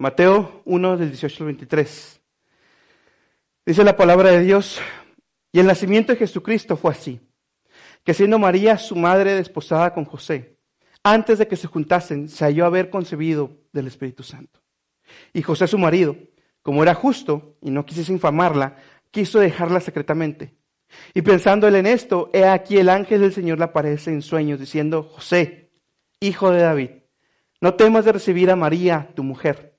Mateo 1 del 18 al 23. Dice la palabra de Dios, y el nacimiento de Jesucristo fue así, que siendo María su madre desposada con José, antes de que se juntasen, se halló haber concebido del Espíritu Santo. Y José su marido, como era justo y no quisiese infamarla, quiso dejarla secretamente. Y pensando él en esto, he aquí el ángel del Señor le aparece en sueños, diciendo, José, hijo de David, no temas de recibir a María, tu mujer,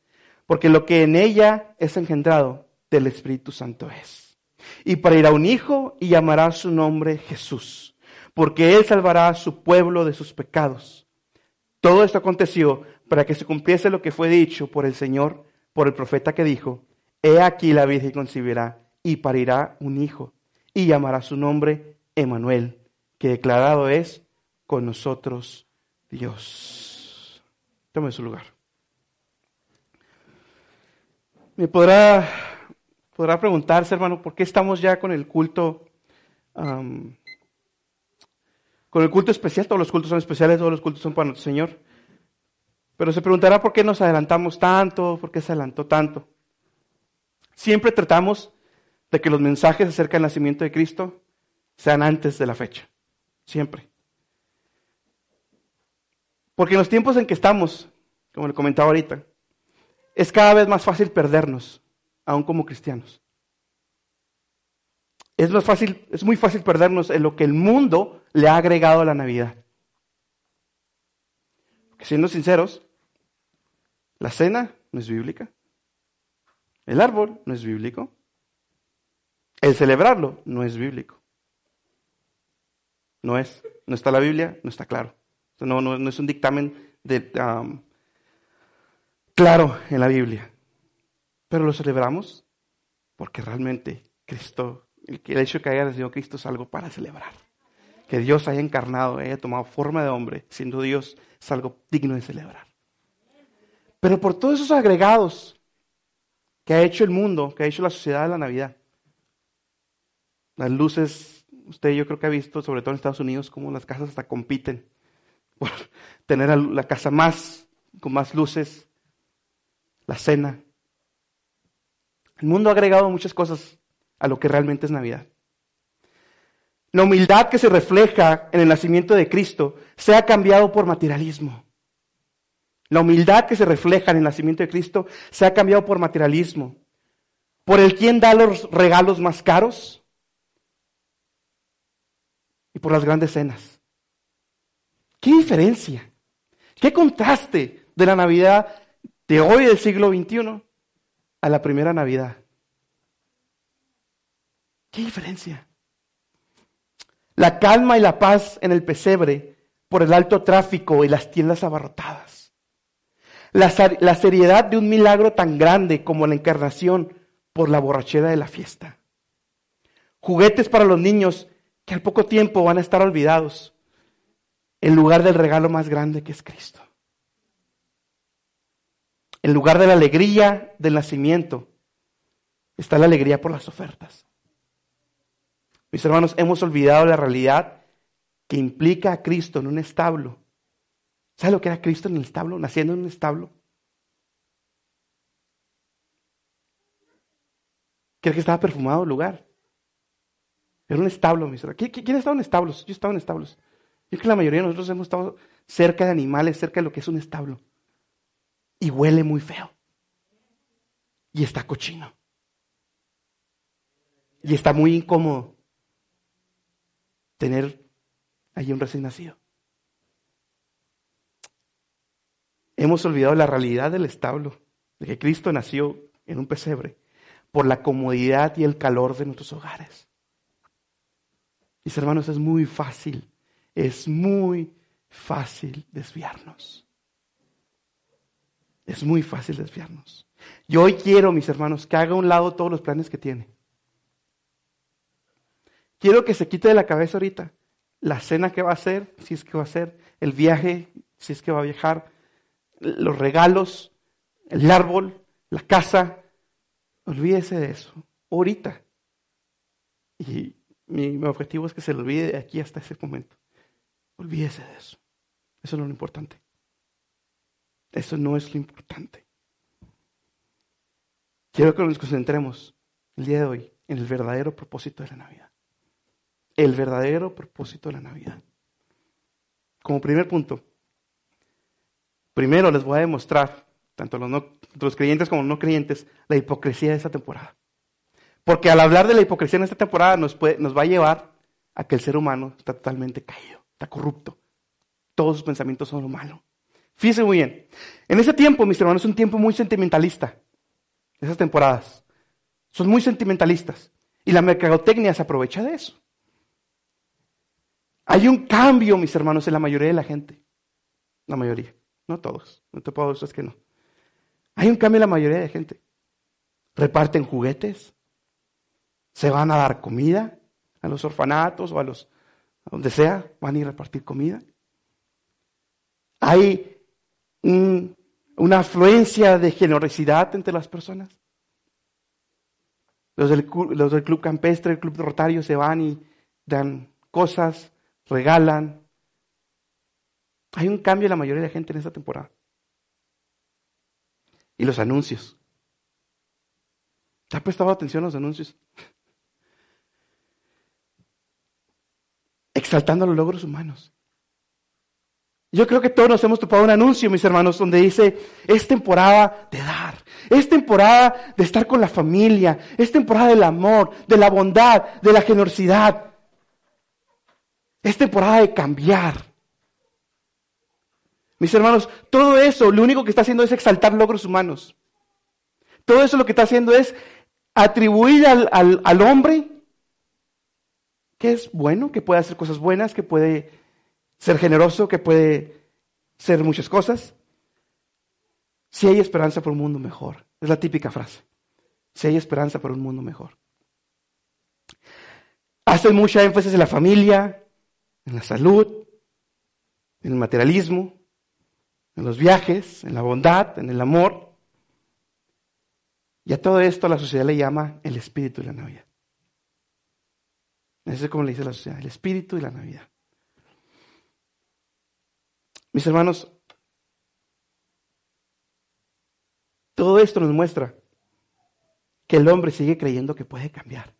porque lo que en ella es engendrado del Espíritu Santo es. Y para ir a un hijo y llamará su nombre Jesús, porque él salvará a su pueblo de sus pecados. Todo esto aconteció para que se cumpliese lo que fue dicho por el Señor, por el profeta que dijo, He aquí la Virgen concebirá y parirá un hijo, y llamará su nombre Emanuel, que declarado es con nosotros Dios. Tome su lugar. Me podrá, podrá preguntarse, hermano, ¿por qué estamos ya con el culto? con el culto especial, todos los cultos son especiales, todos los cultos son para nuestro Señor. Pero se preguntará por qué nos adelantamos tanto, por qué se adelantó tanto. Siempre tratamos de que los mensajes acerca del nacimiento de Cristo sean antes de la fecha. Siempre. Porque en los tiempos en que estamos, como le comentaba ahorita, es cada vez más fácil perdernos, aún como cristianos. Es, más fácil, es muy fácil perdernos en lo que el mundo le ha agregado a la Navidad. Porque siendo sinceros, la cena no es bíblica. El árbol no es bíblico. El celebrarlo no es bíblico. No es. No está la Biblia, no está claro. No, es un dictamen de, um, claro en la Biblia. Pero lo celebramos porque realmente Cristo, el, hecho de que haya nacido Cristo es algo para celebrar. Que Dios haya encarnado, haya tomado forma de hombre, siendo Dios, es algo digno de celebrar. Pero por todos esos agregados que ha hecho el mundo, que ha hecho la sociedad de la Navidad, las luces, usted yo creo que ha visto, sobre todo en Estados Unidos, cómo las casas hasta compiten por tener la casa más, con más luces, la cena. El mundo ha agregado muchas cosas a lo que realmente es Navidad. La humildad que se refleja en el nacimiento de Cristo se ha cambiado por materialismo. La humildad que se refleja en el nacimiento de Cristo se ha cambiado por materialismo. Por el quien da los regalos más caros y por las grandes cenas. ¿Qué diferencia? ¿Qué contraste de la Navidad de hoy del siglo XXI a la primera Navidad? ¿Qué diferencia? La calma y la paz en el pesebre por el alto tráfico y las tiendas abarrotadas. La, la, seriedad de un milagro tan grande como la encarnación por la borrachera de la fiesta. Juguetes para los niños que al poco tiempo van a estar olvidados en lugar del regalo más grande que es Cristo. En lugar de la alegría del nacimiento está la alegría por las ofertas. Mis hermanos, hemos olvidado la realidad que implica a Cristo en un establo. ¿Sabe lo que era Cristo en el establo? Naciendo en un establo. ¿Cree que estaba perfumado el lugar? Era un establo, mis hermanos. ¿Quién estaba en establos? Yo estaba en establos. Yo creo que la mayoría de nosotros hemos estado cerca de animales, cerca de lo que es un establo. Y huele muy feo. Y está cochino. Y está muy incómodo tener allí un recién nacido. Hemos olvidado la realidad del establo, de que Cristo nació en un pesebre por la comodidad y el calor de nuestros hogares. Mis hermanos, es muy fácil, es muy fácil desviarnos. Es muy fácil desviarnos. Yo hoy quiero, mis hermanos, que haga a un lado todos los planes que tiene. Quiero que se quite de la cabeza ahorita la cena que va a hacer, si es que va a hacer, el viaje, si es que va a viajar, los regalos, el árbol, la casa. Olvídese de eso, ahorita. Y mi, objetivo es que se lo olvide de aquí hasta ese momento. Olvídese de eso. Eso es lo importante. Eso no es lo importante. Quiero que nos concentremos el día de hoy en el verdadero propósito de la Navidad. El verdadero propósito de la Navidad. Como primer punto, primero les voy a demostrar, tanto los, los creyentes como los no creyentes, la hipocresía de esta temporada. Porque al hablar de la hipocresía en esta temporada nos, nos va a llevar a que el ser humano está totalmente caído, está corrupto. Todos sus pensamientos son lo malo. Fíjense muy bien. En ese tiempo, mis hermanos, es un tiempo muy sentimentalista. Esas temporadas. Son muy sentimentalistas. Y la mercadotecnia se aprovecha de eso. Hay un cambio, mis hermanos, en la mayoría de la gente. La mayoría. No todos. No te puedo decir que no. Hay un cambio en la mayoría de la gente. Reparten juguetes. Se van a dar comida a los orfanatos o a los donde sea. Van a ir a repartir comida. Hay una afluencia de generosidad entre las personas. Los del, los del club campestre, el club rotario se van y dan cosas, regalan. Hay un cambio en la mayoría de la gente en esta temporada. Y los anuncios. ¿Te ha prestado atención a los anuncios? Exaltando los logros humanos. Yo creo que todos nos hemos topado un anuncio, mis hermanos, donde dice, es temporada de dar, es temporada de estar con la familia, es temporada del amor, de la bondad, de la generosidad. Es temporada de cambiar. Mis hermanos, todo eso lo único que está haciendo es exaltar logros humanos. Todo eso lo que está haciendo es atribuir al, al hombre que es bueno, que puede hacer cosas buenas, que puede ser generoso, que puede ser muchas cosas. Si hay esperanza por un mundo mejor. Es la típica frase. Si hay esperanza por un mundo mejor. Hacen mucha énfasis en la familia, en la salud, en el materialismo, en los viajes, en la bondad, en el amor. Y a todo esto la sociedad le llama el espíritu de la Navidad. Eso es como le dice la sociedad, el espíritu de la Navidad. Mis hermanos, todo esto nos muestra que el hombre sigue creyendo que puede cambiar.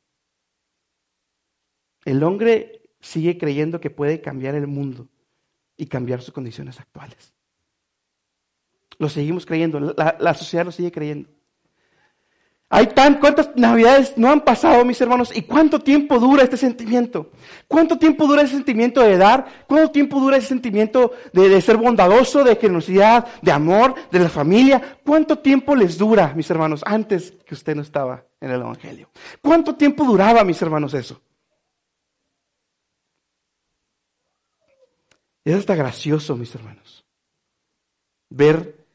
El hombre sigue creyendo que puede cambiar el mundo y cambiar sus condiciones actuales. Lo seguimos creyendo, la, la sociedad lo sigue creyendo. Hay tan, cuántas navidades no han pasado, mis hermanos, y cuánto tiempo dura este sentimiento. ¿Cuánto tiempo dura ese sentimiento de dar? ¿Cuánto tiempo dura ese sentimiento de, ser bondadoso, de generosidad, de amor, de la familia? ¿Cuánto tiempo les dura, mis hermanos, antes que usted no estaba en el Evangelio? ¿Cuánto tiempo duraba, mis hermanos, eso? Es hasta gracioso, mis hermanos, ver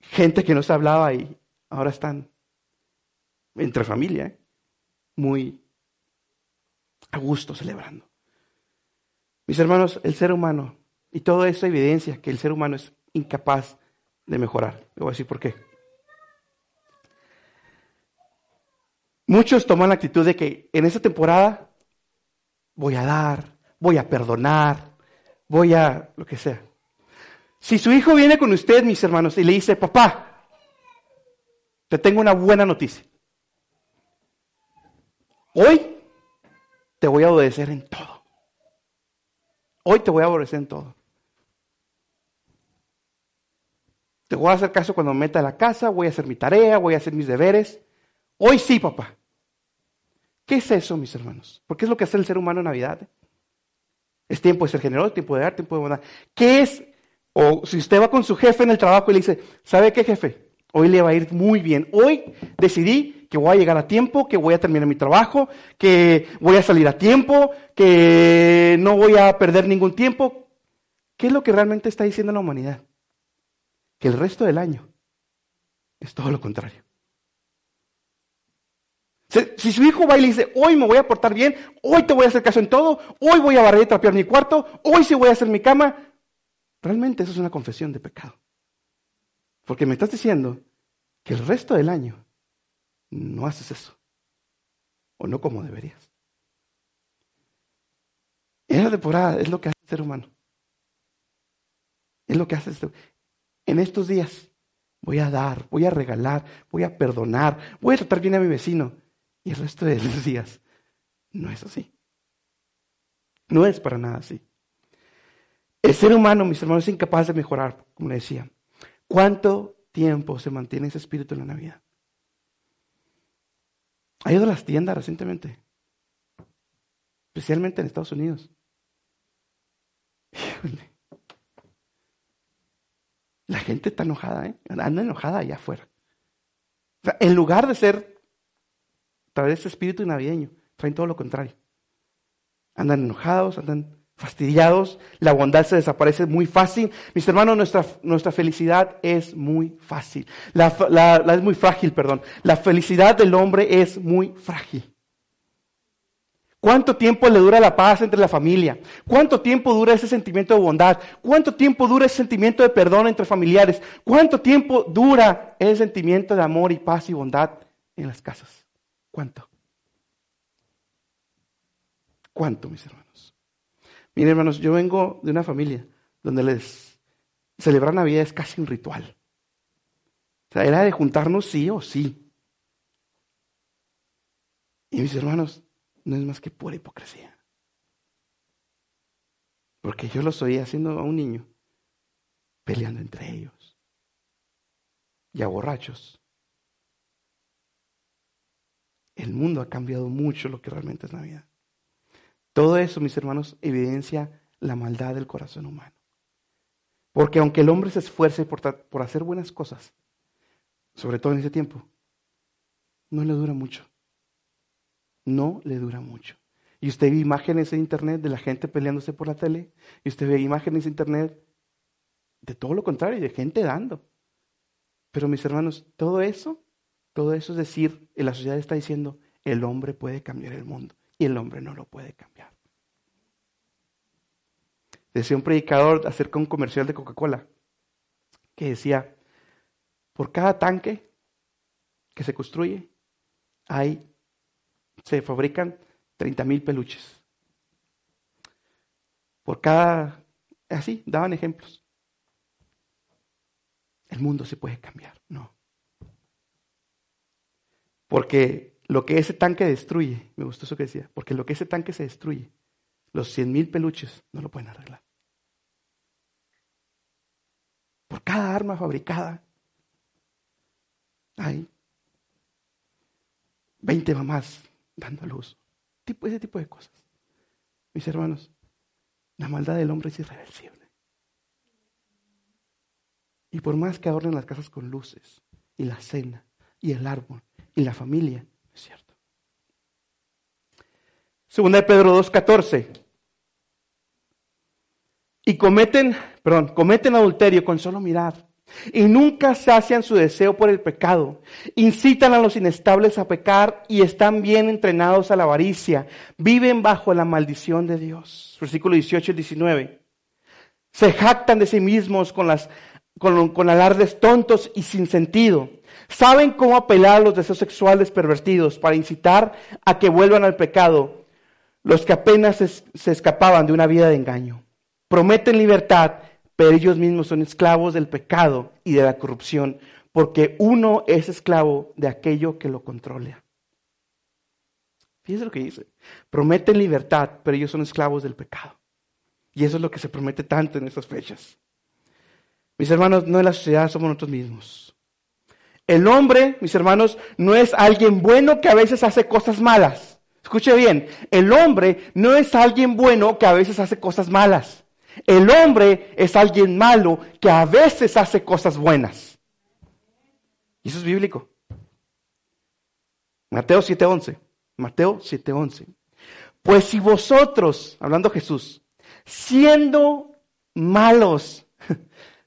gente que no se hablaba y ahora están entre familia, ¿eh? muy a gusto celebrando. Mis hermanos, el ser humano, y todo eso evidencia que el ser humano es incapaz de mejorar. Le voy a decir por qué. Muchos toman la actitud de que en esta temporada voy a dar, voy a perdonar, voy a lo que sea. Si su hijo viene con usted, mis hermanos, y le dice, papá, te tengo una buena noticia. Hoy te voy a obedecer en todo. Hoy te voy a obedecer en todo. Te voy a hacer caso cuando me meta a la casa, voy a hacer mi tarea, voy a hacer mis deberes. Hoy sí, papá. ¿Qué es eso, mis hermanos? Porque es lo que hace el ser humano en Navidad. Es tiempo de ser generoso, tiempo de dar, tiempo de bondad. ¿Qué es? O si usted va con su jefe en el trabajo y le dice, ¿sabe qué jefe? Hoy le va a ir muy bien. Hoy decidí que voy a llegar a tiempo, que voy a terminar mi trabajo, que voy a salir a tiempo, que no voy a perder ningún tiempo. ¿Qué es lo que realmente está diciendo la humanidad? Que el resto del año es todo lo contrario. Si su hijo va y le dice, hoy me voy a portar bien, hoy te voy a hacer caso en todo, hoy voy a barrer y trapear mi cuarto, hoy sí voy a hacer mi cama, realmente eso es una confesión de pecado. Porque me estás diciendo que el resto del año no haces eso. O no como deberías. Era temporada es lo que hace el ser humano. Es lo que hace. Este. En estos días voy a dar, voy a regalar, voy a perdonar, voy a tratar bien a mi vecino. Y el resto de los días no es así. No es para nada así. El ser humano, mis hermanos, es incapaz de mejorar, como le decía. ¿Cuánto tiempo se mantiene ese espíritu en la Navidad? Ha ido a las tiendas recientemente, especialmente en Estados Unidos. La gente está enojada, ¿eh? anda enojada allá afuera. O sea, en lugar de ser traer ese espíritu navideño, traen todo lo contrario. Andan enojados, andan fastidiados, la bondad se desaparece muy fácil. Mis hermanos, nuestra, nuestra felicidad es muy fácil. La, la, es muy frágil, perdón. La felicidad del hombre es muy frágil. ¿Cuánto tiempo le dura la paz entre la familia? ¿Cuánto tiempo dura ese sentimiento de bondad? ¿Cuánto tiempo dura ese sentimiento de perdón entre familiares? ¿Cuánto tiempo dura ese sentimiento de amor y paz y bondad en las casas? ¿Cuánto? ¿Cuánto, mis hermanos? Miren, hermanos, yo vengo de una familia donde les celebrar Navidad es casi un ritual. O sea, era de juntarnos sí o sí. Y mis hermanos, no es más que pura hipocresía. Porque yo los oía haciendo a un niño, peleando entre ellos. Y a borrachos. El mundo ha cambiado mucho lo que realmente es Navidad. Todo eso, mis hermanos, evidencia la maldad del corazón humano. Porque aunque el hombre se esfuerce por, por hacer buenas cosas, sobre todo en ese tiempo, no le dura mucho. No le dura mucho. Y usted ve imágenes en internet de la gente peleándose por la tele, y usted ve imágenes en internet de todo lo contrario, de gente dando. Pero mis hermanos, todo eso, todo eso es decir, la sociedad está diciendo, el hombre puede cambiar el mundo y el hombre no lo puede cambiar. Decía un predicador acerca de un comercial de Coca-Cola que decía, por cada tanque que se construye, hay, se fabrican 30 mil peluches. Por cada, así, daban ejemplos. El mundo se puede cambiar, no. Porque lo que ese tanque destruye, me gustó eso que decía, porque lo que ese tanque se destruye, los cien mil peluches no lo pueden arreglar. Por cada arma fabricada hay 20 mamás dando luz. Tipo, ese tipo de cosas. Mis hermanos, la maldad del hombre es irreversible. Y por más que adornen las casas con luces, y la cena, y el árbol, y la familia, es cierto. Segunda de Pedro 2.14. Y cometen, perdón, cometen adulterio con solo mirar. Y nunca sacian su deseo por el pecado. Incitan a los inestables a pecar y están bien entrenados a la avaricia. Viven bajo la maldición de Dios. Versículo 18 y 19. Se jactan de sí mismos con, las, con, alardes tontos y sin sentido Saben cómo apelar a los deseos sexuales pervertidos para incitar a que vuelvan al pecado los que apenas se escapaban de una vida de engaño. Prometen libertad, pero ellos mismos son esclavos del pecado y de la corrupción, porque uno es esclavo de aquello que lo controla. Fíjense lo que dice. Prometen libertad, pero ellos son esclavos del pecado. Y eso es lo que se promete tanto en estas fechas. Mis hermanos, no en la sociedad somos nosotros mismos. El hombre, mis hermanos, no es alguien bueno que a veces hace cosas malas. Escuche bien, el hombre no es alguien bueno que a veces hace cosas malas. El hombre es alguien malo que a veces hace cosas buenas. Y eso es bíblico. Mateo 7:11. Mateo 7:11. Pues si vosotros, hablando Jesús, siendo malos,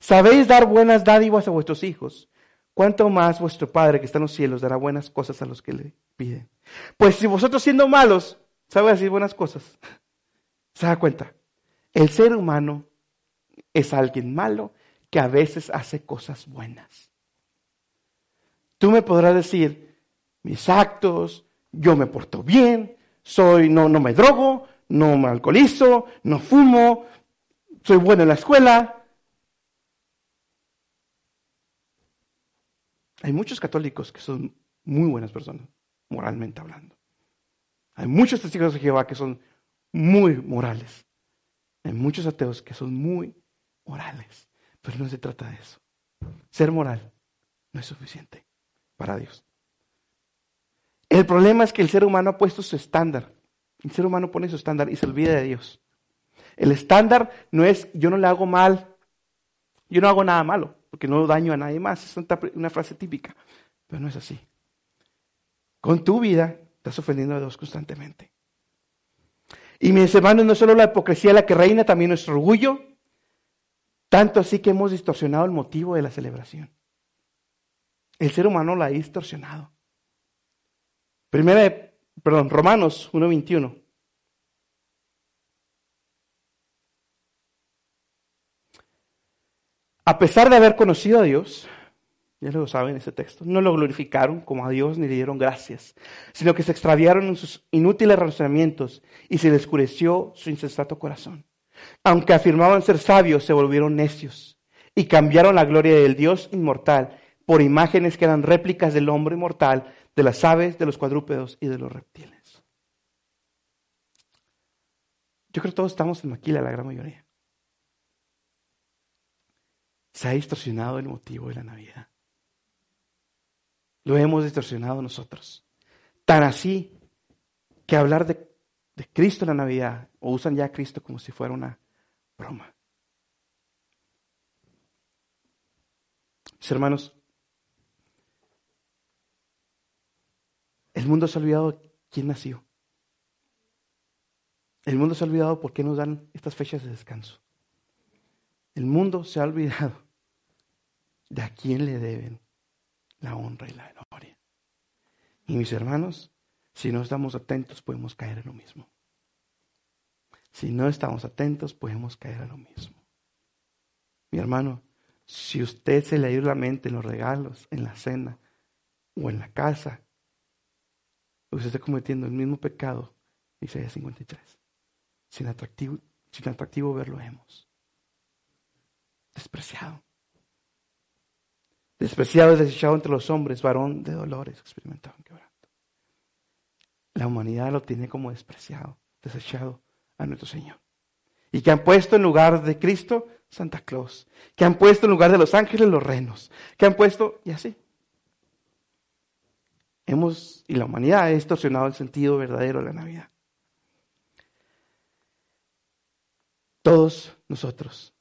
sabéis dar buenas dádivas a vuestros hijos, ¿cuánto más vuestro Padre que está en los cielos dará buenas cosas a los que le piden? Pues si vosotros siendo malos, sabéis decir buenas cosas, se da cuenta, el ser humano es alguien malo que a veces hace cosas buenas. Tú me podrás decir mis actos, yo me porto bien, soy no no me drogo, no me alcoholizo, no fumo, soy bueno en la escuela. Hay muchos católicos que son muy buenas personas, moralmente hablando. Hay muchos testigos de Jehová que son muy morales. Hay muchos ateos que son muy morales. Pero no se trata de eso. Ser moral no es suficiente para Dios. El problema es que el ser humano ha puesto su estándar. El ser humano pone su estándar y se olvida de Dios. El estándar no es yo no le hago mal, yo no hago nada malo, porque no daño a nadie más. Es una frase típica, pero no es así. Con tu vida estás ofendiendo a Dios constantemente. Y mis hermanos, no solo la hipocresía la que reina, también nuestro orgullo, tanto así que hemos distorsionado el motivo de la celebración. El ser humano la ha distorsionado. Primera, perdón, Romanos 1.21. A pesar de haber conocido a Dios, ya lo saben ese texto, no lo glorificaron como a Dios ni le dieron gracias, sino que se extraviaron en sus inútiles razonamientos y se les oscureció su insensato corazón. Aunque afirmaban ser sabios, se volvieron necios y cambiaron la gloria del Dios inmortal por imágenes que eran réplicas del hombre mortal, de las aves, de los cuadrúpedos y de los reptiles. Yo creo que todos estamos en maquila, la gran mayoría. Se ha distorsionado el motivo de la Navidad. Lo hemos distorsionado nosotros. Tan así que hablar de, Cristo en la Navidad, o usan ya a Cristo como si fuera una broma. Mis hermanos, El mundo se ha olvidado quién nació. El mundo se ha olvidado por qué nos dan estas fechas de descanso. El mundo se ha olvidado de a quién le deben la honra y la gloria. Y mis hermanos, si no estamos atentos podemos caer en lo mismo. Si no estamos atentos podemos caer en lo mismo. Mi hermano, si usted se le ha ido la mente en los regalos, en la cena o en la casa, usted está cometiendo el mismo pecado, Isaías 53. Sin atractivo, sin atractivo verlo hemos. Despreciado. Despreciado y desechado entre los hombres, varón de dolores, experimentado en quebranto. La humanidad lo tiene como despreciado, desechado a nuestro Señor. Y que han puesto en lugar de Cristo Santa Claus. Que han puesto en lugar de los ángeles los renos. Que han puesto, y así hemos, y la humanidad ha distorsionado el sentido verdadero de la Navidad. Todos nosotros,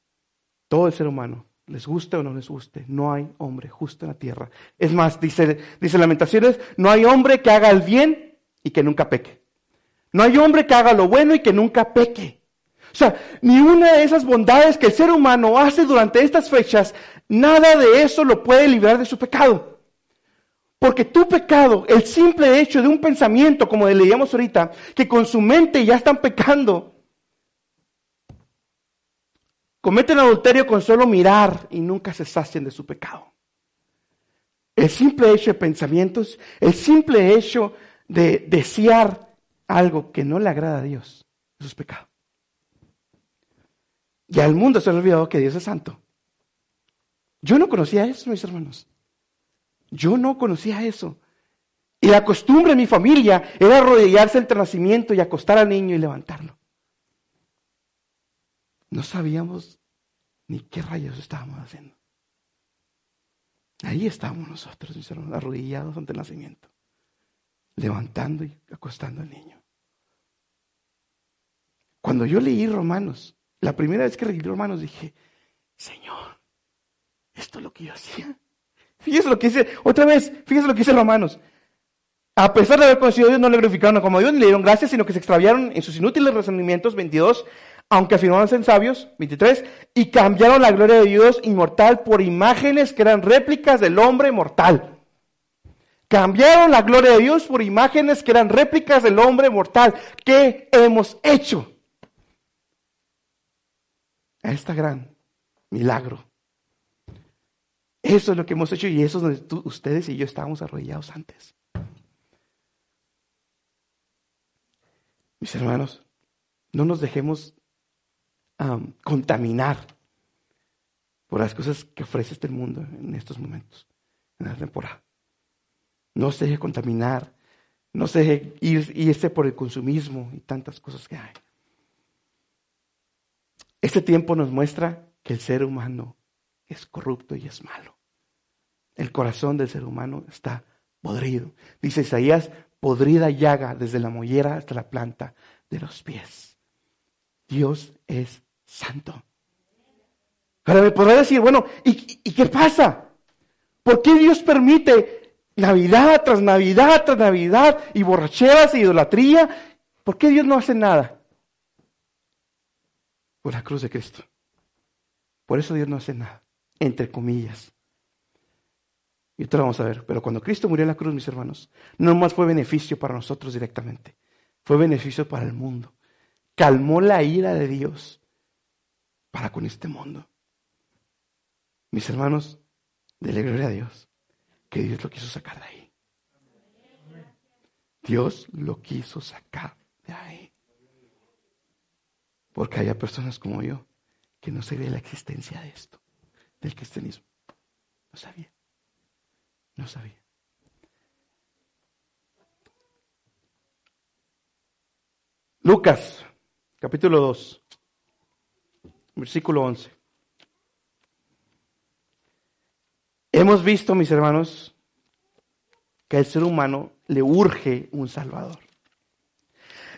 todo el ser humano, les guste o no les guste, no hay hombre justo en la tierra. Es más, dice, Lamentaciones, no hay hombre que haga el bien y que nunca peque. No hay hombre que haga lo bueno y que nunca peque. O sea, ni una de esas bondades que el ser humano hace durante estas fechas, nada de eso lo puede librar de su pecado. Porque tu pecado, el simple hecho de un pensamiento, como leíamos ahorita, que con su mente ya están pecando, cometen adulterio con solo mirar y nunca se sacian de su pecado. El simple hecho de pensamientos, el simple hecho de desear algo que no le agrada a Dios, eso es pecado. Y al mundo se ha olvidado que Dios es santo. Yo no conocía eso, mis hermanos. Yo no conocía eso. Y la costumbre en mi familia era arrodillarse entre nacimiento y acostar al niño y levantarlo. No sabíamos ni qué rayos estábamos haciendo. Ahí estábamos nosotros, arrodillados ante el nacimiento, levantando y acostando al niño. Cuando yo leí Romanos, la primera vez que leí Romanos dije, Señor, esto es lo que yo hacía. Fíjese lo que dice, otra vez, fíjese lo que dice Romanos. A pesar de haber conocido a Dios, no le glorificaron como Dios ni le dieron gracias, sino que se extraviaron en sus inútiles razonamientos, 22, aunque afirmaban sabios, 23, y cambiaron la gloria de Dios inmortal por imágenes que eran réplicas del hombre mortal. Cambiaron la gloria de Dios por imágenes que eran réplicas del hombre mortal. ¿Qué hemos hecho? A esta gran milagro. Eso es lo que hemos hecho y eso es donde ustedes y yo estábamos arrodillados antes. Mis hermanos, no nos dejemos contaminar por las cosas que ofrece este mundo en estos momentos, en la temporada. No se deje contaminar, no se deje ir, irse por el consumismo y tantas cosas que hay. Este tiempo nos muestra que el ser humano es corrupto y es malo. El corazón del ser humano está podrido. Dice Isaías, podrida llaga desde la mollera hasta la planta de los pies. Dios es santo. Ahora me podrá decir, bueno, ¿y, ¿y, qué pasa? ¿Por qué Dios permite Navidad tras Navidad tras Navidad y borracheras e idolatría? ¿Por qué Dios no hace nada? Por la cruz de Cristo. Por eso Dios no hace nada, entre comillas. Y esto lo vamos a ver. Pero cuando Cristo murió en la cruz, mis hermanos, no más fue beneficio para nosotros directamente, fue beneficio para el mundo. Calmó la ira de Dios para con este mundo. Mis hermanos, dele gloria a Dios, que Dios lo quiso sacar de ahí. Dios lo quiso sacar de ahí. Porque hay personas como yo que no sabía la existencia de esto, del cristianismo. No sabía. No sabía. Lucas, capítulo 2, versículo 11. Hemos visto, mis hermanos, que al ser humano le urge un Salvador.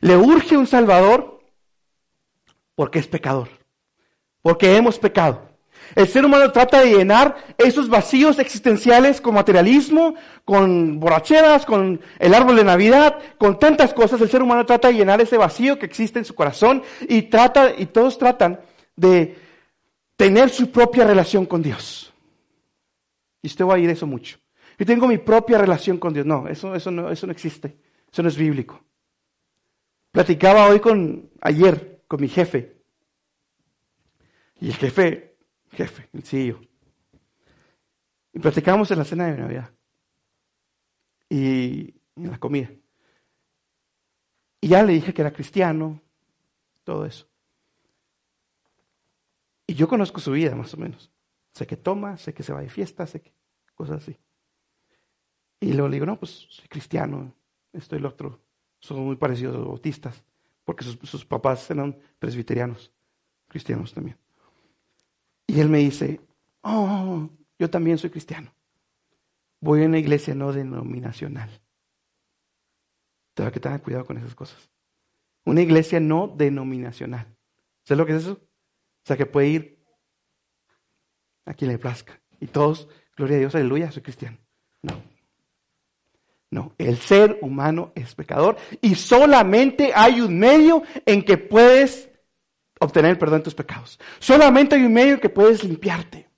Le urge un Salvador porque es pecador, porque hemos pecado. El ser humano trata de llenar esos vacíos existenciales con materialismo, con borracheras, con el árbol de Navidad, con tantas cosas. El ser humano trata de llenar ese vacío que existe en su corazón y trata, y todos tratan de tener su propia relación con Dios. Y usted va a oír eso mucho. Yo tengo mi propia relación con Dios. No, eso, eso no, eso no existe. Eso no es bíblico. Platicaba hoy con, ayer, con mi jefe. Y el jefe jefe, el CEO. Y platicábamos en la cena de Navidad. Y en la comida. Y ya le dije que era cristiano, todo eso. Y yo conozco su vida, más o menos. Sé que toma, sé que se va de fiesta, sé que cosas así. Y luego le digo, no, pues soy cristiano, esto y lo otro. Son muy parecidos a los bautistas, porque sus, papás eran presbiterianos, cristianos también. Y él me dice, oh, yo también soy cristiano. Voy a una iglesia no denominacional. Tengo que tener cuidado con esas cosas. Una iglesia no denominacional. ¿Sabes lo que es eso? O sea, que puede ir a quien le plazca. Y todos, gloria a Dios, aleluya, soy cristiano. No. No, el ser humano es pecador y solamente hay un medio en que puedes obtener el perdón de tus pecados. Solamente hay un medio que puedes limpiarte.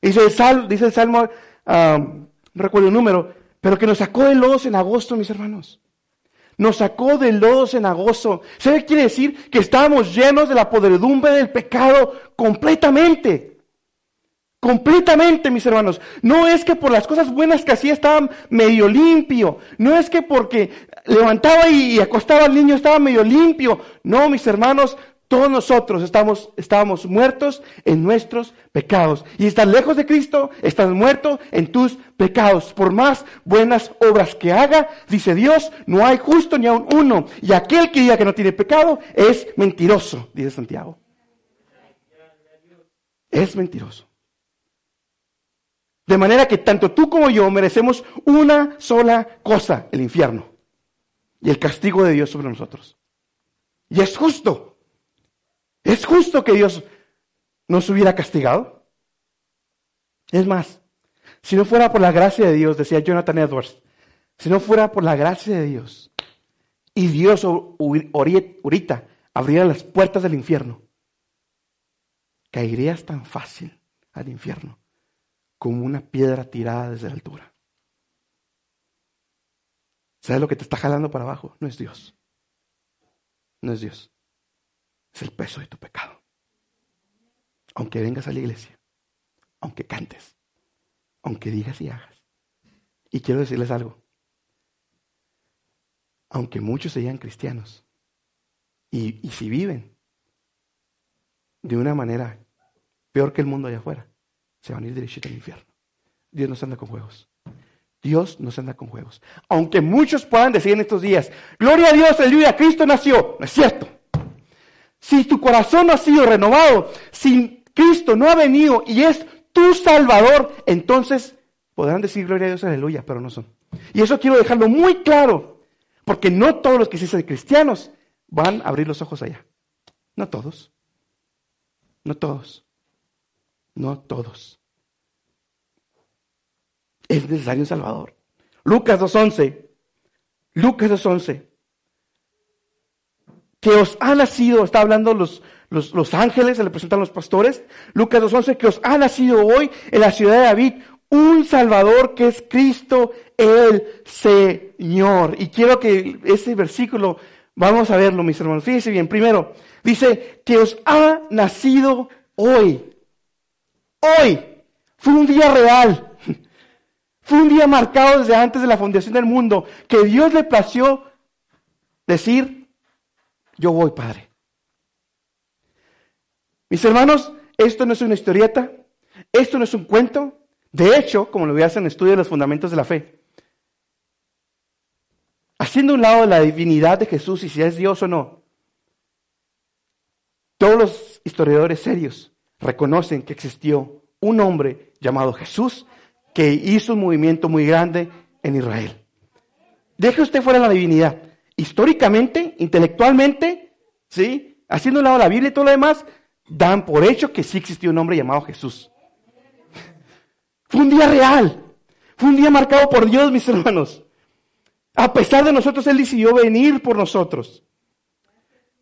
Dice el, Salmo, dice el Salmo, no recuerdo el número, pero que nos sacó de lodos en agosto, mis hermanos. Nos sacó de lodos en agosto. ¿Sabe qué quiere decir? Que estábamos llenos de la podredumbre del pecado completamente. Completamente, mis hermanos. No es que por las cosas buenas que hacía estaba medio limpio. No es que porque levantaba y acostaba al niño estaba medio limpio. No, mis hermanos, todos nosotros estamos, estábamos muertos en nuestros pecados. Y estás lejos de Cristo, estás muerto en tus pecados. Por más buenas obras que haga, dice Dios, no hay justo ni aun uno. Y aquel que diga que no tiene pecado es mentiroso, dice Santiago. Es mentiroso. De manera que tanto tú como yo merecemos una sola cosa, el infierno. Y el castigo de Dios sobre nosotros. Y es justo. ¿Es justo que Dios nos hubiera castigado? Es más, si no fuera por la gracia de Dios, decía Jonathan Edwards, si no fuera por la gracia de Dios, y Dios ahorita abriera las puertas del infierno, caerías tan fácil al infierno como una piedra tirada desde la altura. ¿Sabes lo que te está jalando para abajo? No es Dios. No es Dios. Es el peso de tu pecado. Aunque vengas a la iglesia, aunque cantes, aunque digas y hagas. Y quiero decirles algo. Aunque muchos sean cristianos, y, si viven de una manera peor que el mundo allá afuera, se van a ir derechito al infierno. Dios no se anda con juegos. Dios no se anda con juegos. Aunque muchos puedan decir en estos días, gloria a Dios, aleluya, Cristo nació. No es cierto. Si tu corazón no ha sido renovado, si Cristo no ha venido y es tu Salvador, entonces podrán decir gloria a Dios, aleluya, pero no son. Y eso quiero dejarlo muy claro, porque no todos los que se dicen cristianos van a abrir los ojos allá. No todos. No todos. No todos. Es necesario un Salvador. Lucas 2.11. Lucas 2.11. Que os ha nacido, está hablando los, los, ángeles, se le presentan los pastores. Lucas 2.11, que os ha nacido hoy en la ciudad de David un Salvador que es Cristo el Señor. Y quiero que ese versículo, vamos a verlo, mis hermanos. Fíjense bien, primero, dice que os ha nacido hoy. Hoy. Fue un día real. Fue un día marcado desde antes de la fundación del mundo, que Dios le plació decir, yo voy, Padre. Mis hermanos, esto no es una historieta, esto no es un cuento. De hecho, como lo hacer en estudio de los fundamentos de la fe, haciendo un lado la divinidad de Jesús y si es Dios o no, todos los historiadores serios reconocen que existió un hombre llamado Jesús que hizo un movimiento muy grande en Israel. Deje usted fuera la divinidad. Históricamente, intelectualmente, ¿sí? Haciendo un lado la Biblia y todo lo demás, dan por hecho que sí existió un hombre llamado Jesús. Fue un día real. Fue un día marcado por Dios, mis hermanos. A pesar de nosotros, Él decidió venir por nosotros.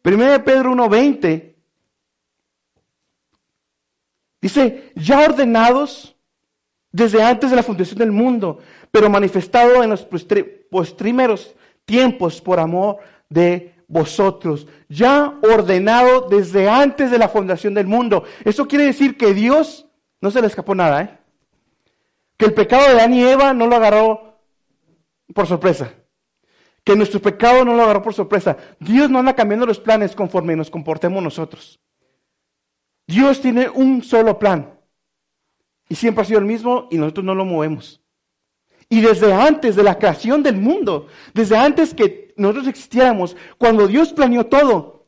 Primero de Pedro 1.20 dice, ya ordenados desde antes de la fundación del mundo, pero manifestado en los postrimeros tiempos por amor de vosotros, ya ordenado desde antes de la fundación del mundo. Eso quiere decir que Dios no se le escapó nada, ¿eh? Que el pecado de Adán y Eva no lo agarró por sorpresa. Que nuestro pecado no lo agarró por sorpresa. Dios no anda cambiando los planes conforme nos comportemos nosotros. Dios tiene un solo plan. Y siempre ha sido el mismo y nosotros no lo movemos. Y desde antes de la creación del mundo, desde antes que nosotros existiéramos, cuando Dios planeó todo,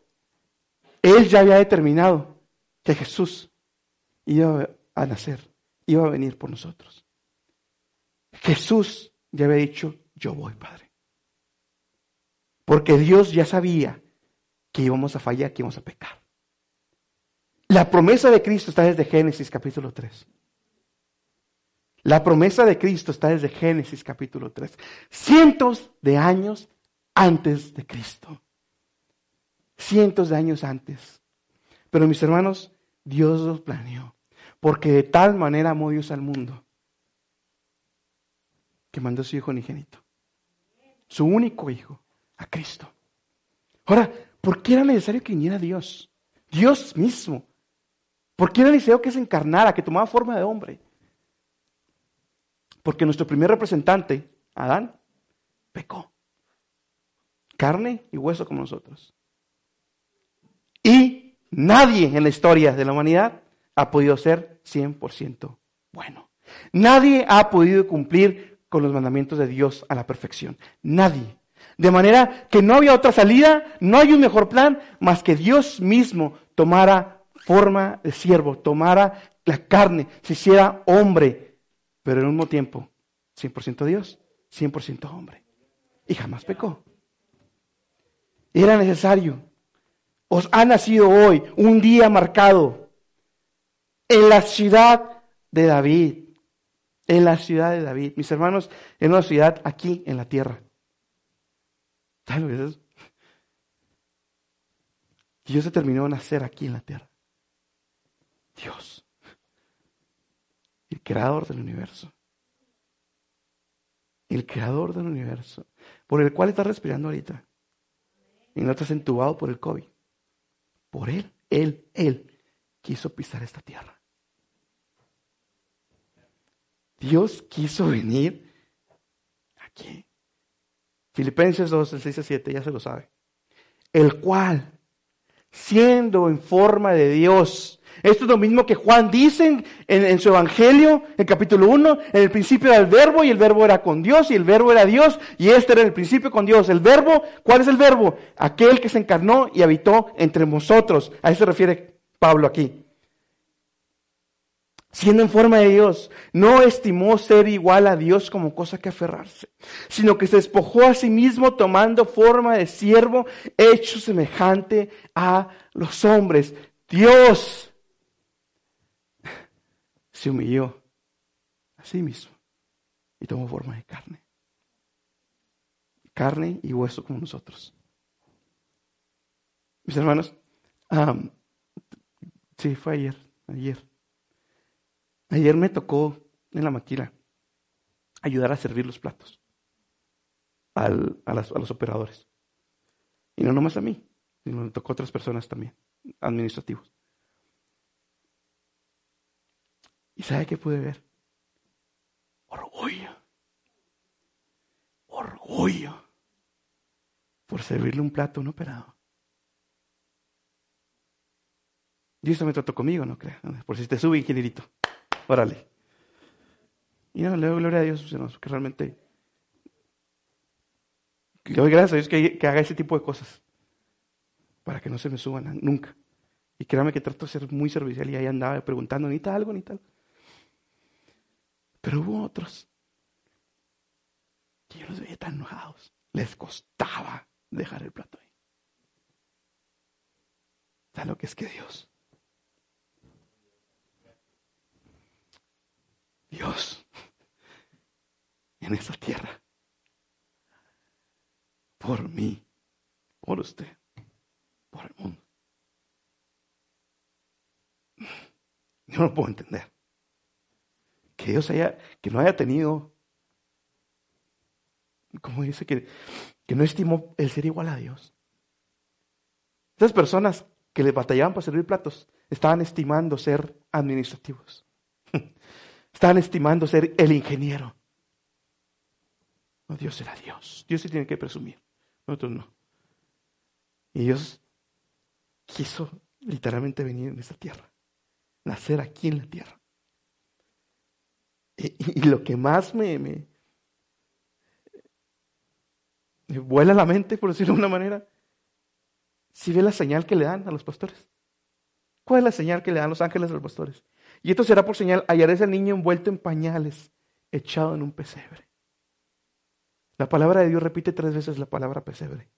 Él ya había determinado que Jesús iba a nacer, iba a venir por nosotros. Jesús ya había dicho, yo voy, Padre. Porque Dios ya sabía que íbamos a fallar, que íbamos a pecar. La promesa de Cristo está desde Génesis capítulo 3. La promesa de Cristo está desde Génesis capítulo 3. Cientos de años antes de Cristo. Cientos de años antes. Pero mis hermanos, Dios los planeó. Porque de tal manera amó Dios al mundo que mandó a su Hijo unigénito. Su único Hijo, a Cristo. Ahora, ¿por qué era necesario que viniera Dios? Dios mismo. ¿Por qué era necesario que se encarnara, que tomara forma de hombre? Porque nuestro primer representante, Adán, pecó. Carne y hueso como nosotros. Y nadie en la historia de la humanidad ha podido ser 100% bueno. Nadie ha podido cumplir con los mandamientos de Dios a la perfección. Nadie. De manera que no había otra salida, no hay un mejor plan más que Dios mismo tomara forma de siervo, tomara la carne, se hiciera hombre pero en un mismo tiempo, 100% Dios, 100% hombre. Y jamás pecó. Era necesario. Os ha nacido hoy un día marcado en la ciudad de David. en la ciudad de David. Mis hermanos, en una ciudad aquí en la tierra. ¿Saben lo que es? Dios se terminó de nacer aquí en la tierra. Dios, creador del universo. El creador del universo, por el cual estás respirando ahorita. Y no estás entubado por el COVID. Por él, él, él quiso pisar esta tierra. Dios quiso venir aquí. Filipenses 2, el 6 a 7, ya se lo sabe. El cual, siendo en forma de Dios, esto es lo mismo que Juan dice en, su Evangelio, en capítulo 1, en el principio era el verbo y el verbo era con Dios y el verbo era Dios y este era el principio con Dios. El verbo, ¿cuál es el verbo? Aquel que se encarnó y habitó entre nosotros. A eso se refiere Pablo aquí siendo en forma de Dios, no estimó ser igual a Dios como cosa que aferrarse, sino que se despojó a sí mismo tomando forma de siervo, hecho semejante a los hombres. Dios se humilló a sí mismo y tomó forma de carne. Carne y hueso como nosotros. Mis hermanos, sí, fue ayer, ayer Ayer me tocó en la maquila ayudar a servir los platos a, los operadores. Y no nomás a mí, sino me tocó a otras personas también, administrativos. ¿Y sabe qué pude ver? Orgullo. Orgullo. Por servirle un plato a un operador. Y eso me trató conmigo, no creo. Por si te sube, ingenierito. Y no, le doy gloria a Dios, que realmente. Le doy gracias a Dios que, haga ese tipo de cosas. Para que no se me suban nunca. Y créame que trato de ser muy servicial y ahí andaba preguntando, ni tal algo, ni tal. Pero hubo otros que yo los veía tan enojados. Les costaba dejar el plato ahí. ¿Sabes lo que es que Dios? Dios en esa tierra. Por mí, por usted, por el mundo. Yo no puedo entender. Que Dios haya, que no haya tenido, como dice, que, que no estimó el ser igual a Dios. Esas personas que le batallaban para servir platos estaban estimando ser administrativos. Están estimando ser el ingeniero. No, Dios era Dios. Dios sí tiene que presumir. Nosotros no. Y Dios quiso literalmente venir en esta tierra. Nacer aquí en la tierra. Y, lo que más me, me, me vuela la mente, por decirlo de una manera, si ve la señal que le dan a los pastores. ¿Cuál es la señal que le dan los ángeles a los pastores? Y esto será por señal, hallaréis al niño envuelto en pañales, echado en un pesebre. La palabra de Dios repite tres veces la palabra pesebre.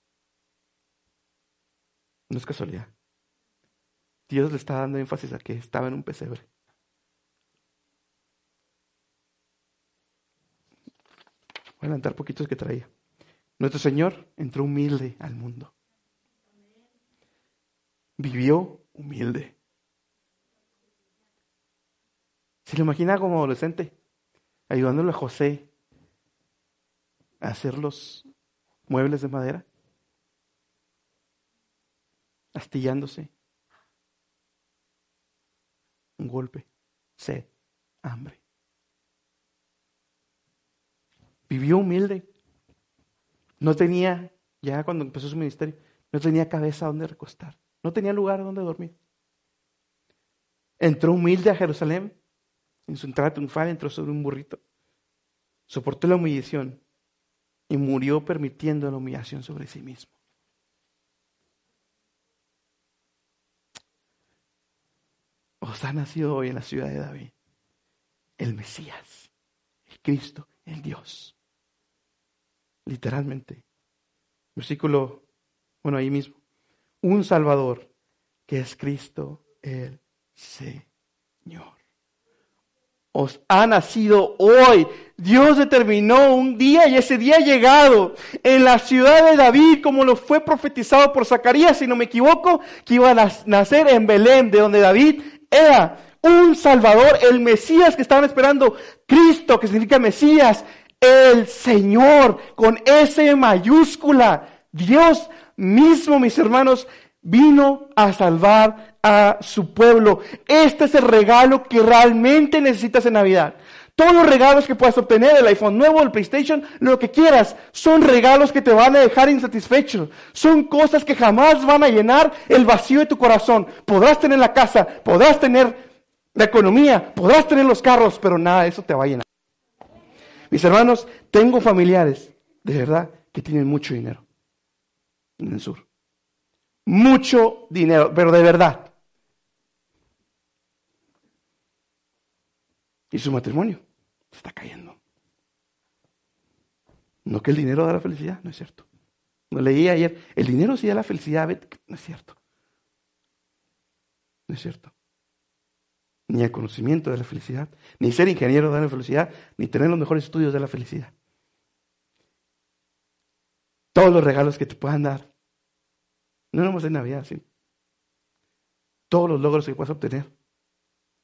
No es casualidad. Dios le está dando énfasis a que estaba en un pesebre. Voy a adelantar poquitos que traía. Nuestro Señor entró humilde al mundo. Vivió humilde. Se lo imagina como adolescente, ayudándole a José a hacer los muebles de madera, astillándose. Un golpe, sed, hambre. Vivió humilde. No tenía, ya cuando empezó su ministerio, no tenía cabeza donde recostar. No tenía lugar donde dormir. Entró humilde a Jerusalén en su entrada triunfal entró sobre un burrito. Soportó la humillación y murió permitiendo la humillación sobre sí mismo. Os ha nacido hoy en la ciudad de David el Mesías, el Cristo, el Dios. Literalmente. Versículo, bueno, ahí mismo. Un Salvador que es Cristo el Señor os ha nacido hoy. Dios determinó un día y ese día ha llegado en la ciudad de David, como lo fue profetizado por Zacarías, si no me equivoco, que iba a nacer en Belén, de donde David era un Salvador, el Mesías que estaban esperando, Cristo, que significa Mesías, el Señor, con S mayúscula. Dios mismo, mis hermanos, vino a salvar a su pueblo. Este es el regalo que realmente necesitas en Navidad. Todos los regalos que puedas obtener, el iPhone nuevo, el PlayStation, lo que quieras, son regalos que te van a dejar insatisfecho. Son cosas que jamás van a llenar el vacío de tu corazón. Podrás tener la casa, podrás tener la economía, podrás tener los carros, pero nada de eso te va a llenar. Mis hermanos, tengo familiares, de verdad, que tienen mucho dinero en el sur. Mucho dinero, pero de verdad. Y su matrimonio se está cayendo. No que el dinero da la felicidad, no es cierto. Lo leí ayer, el dinero sí da la felicidad, no es cierto. No es cierto. Ni el conocimiento de la felicidad, ni ser ingeniero da la felicidad, ni tener los mejores estudios de la felicidad. Todos los regalos que te puedan dar. No nomás en Navidad, sí. Todos los logros que puedas obtener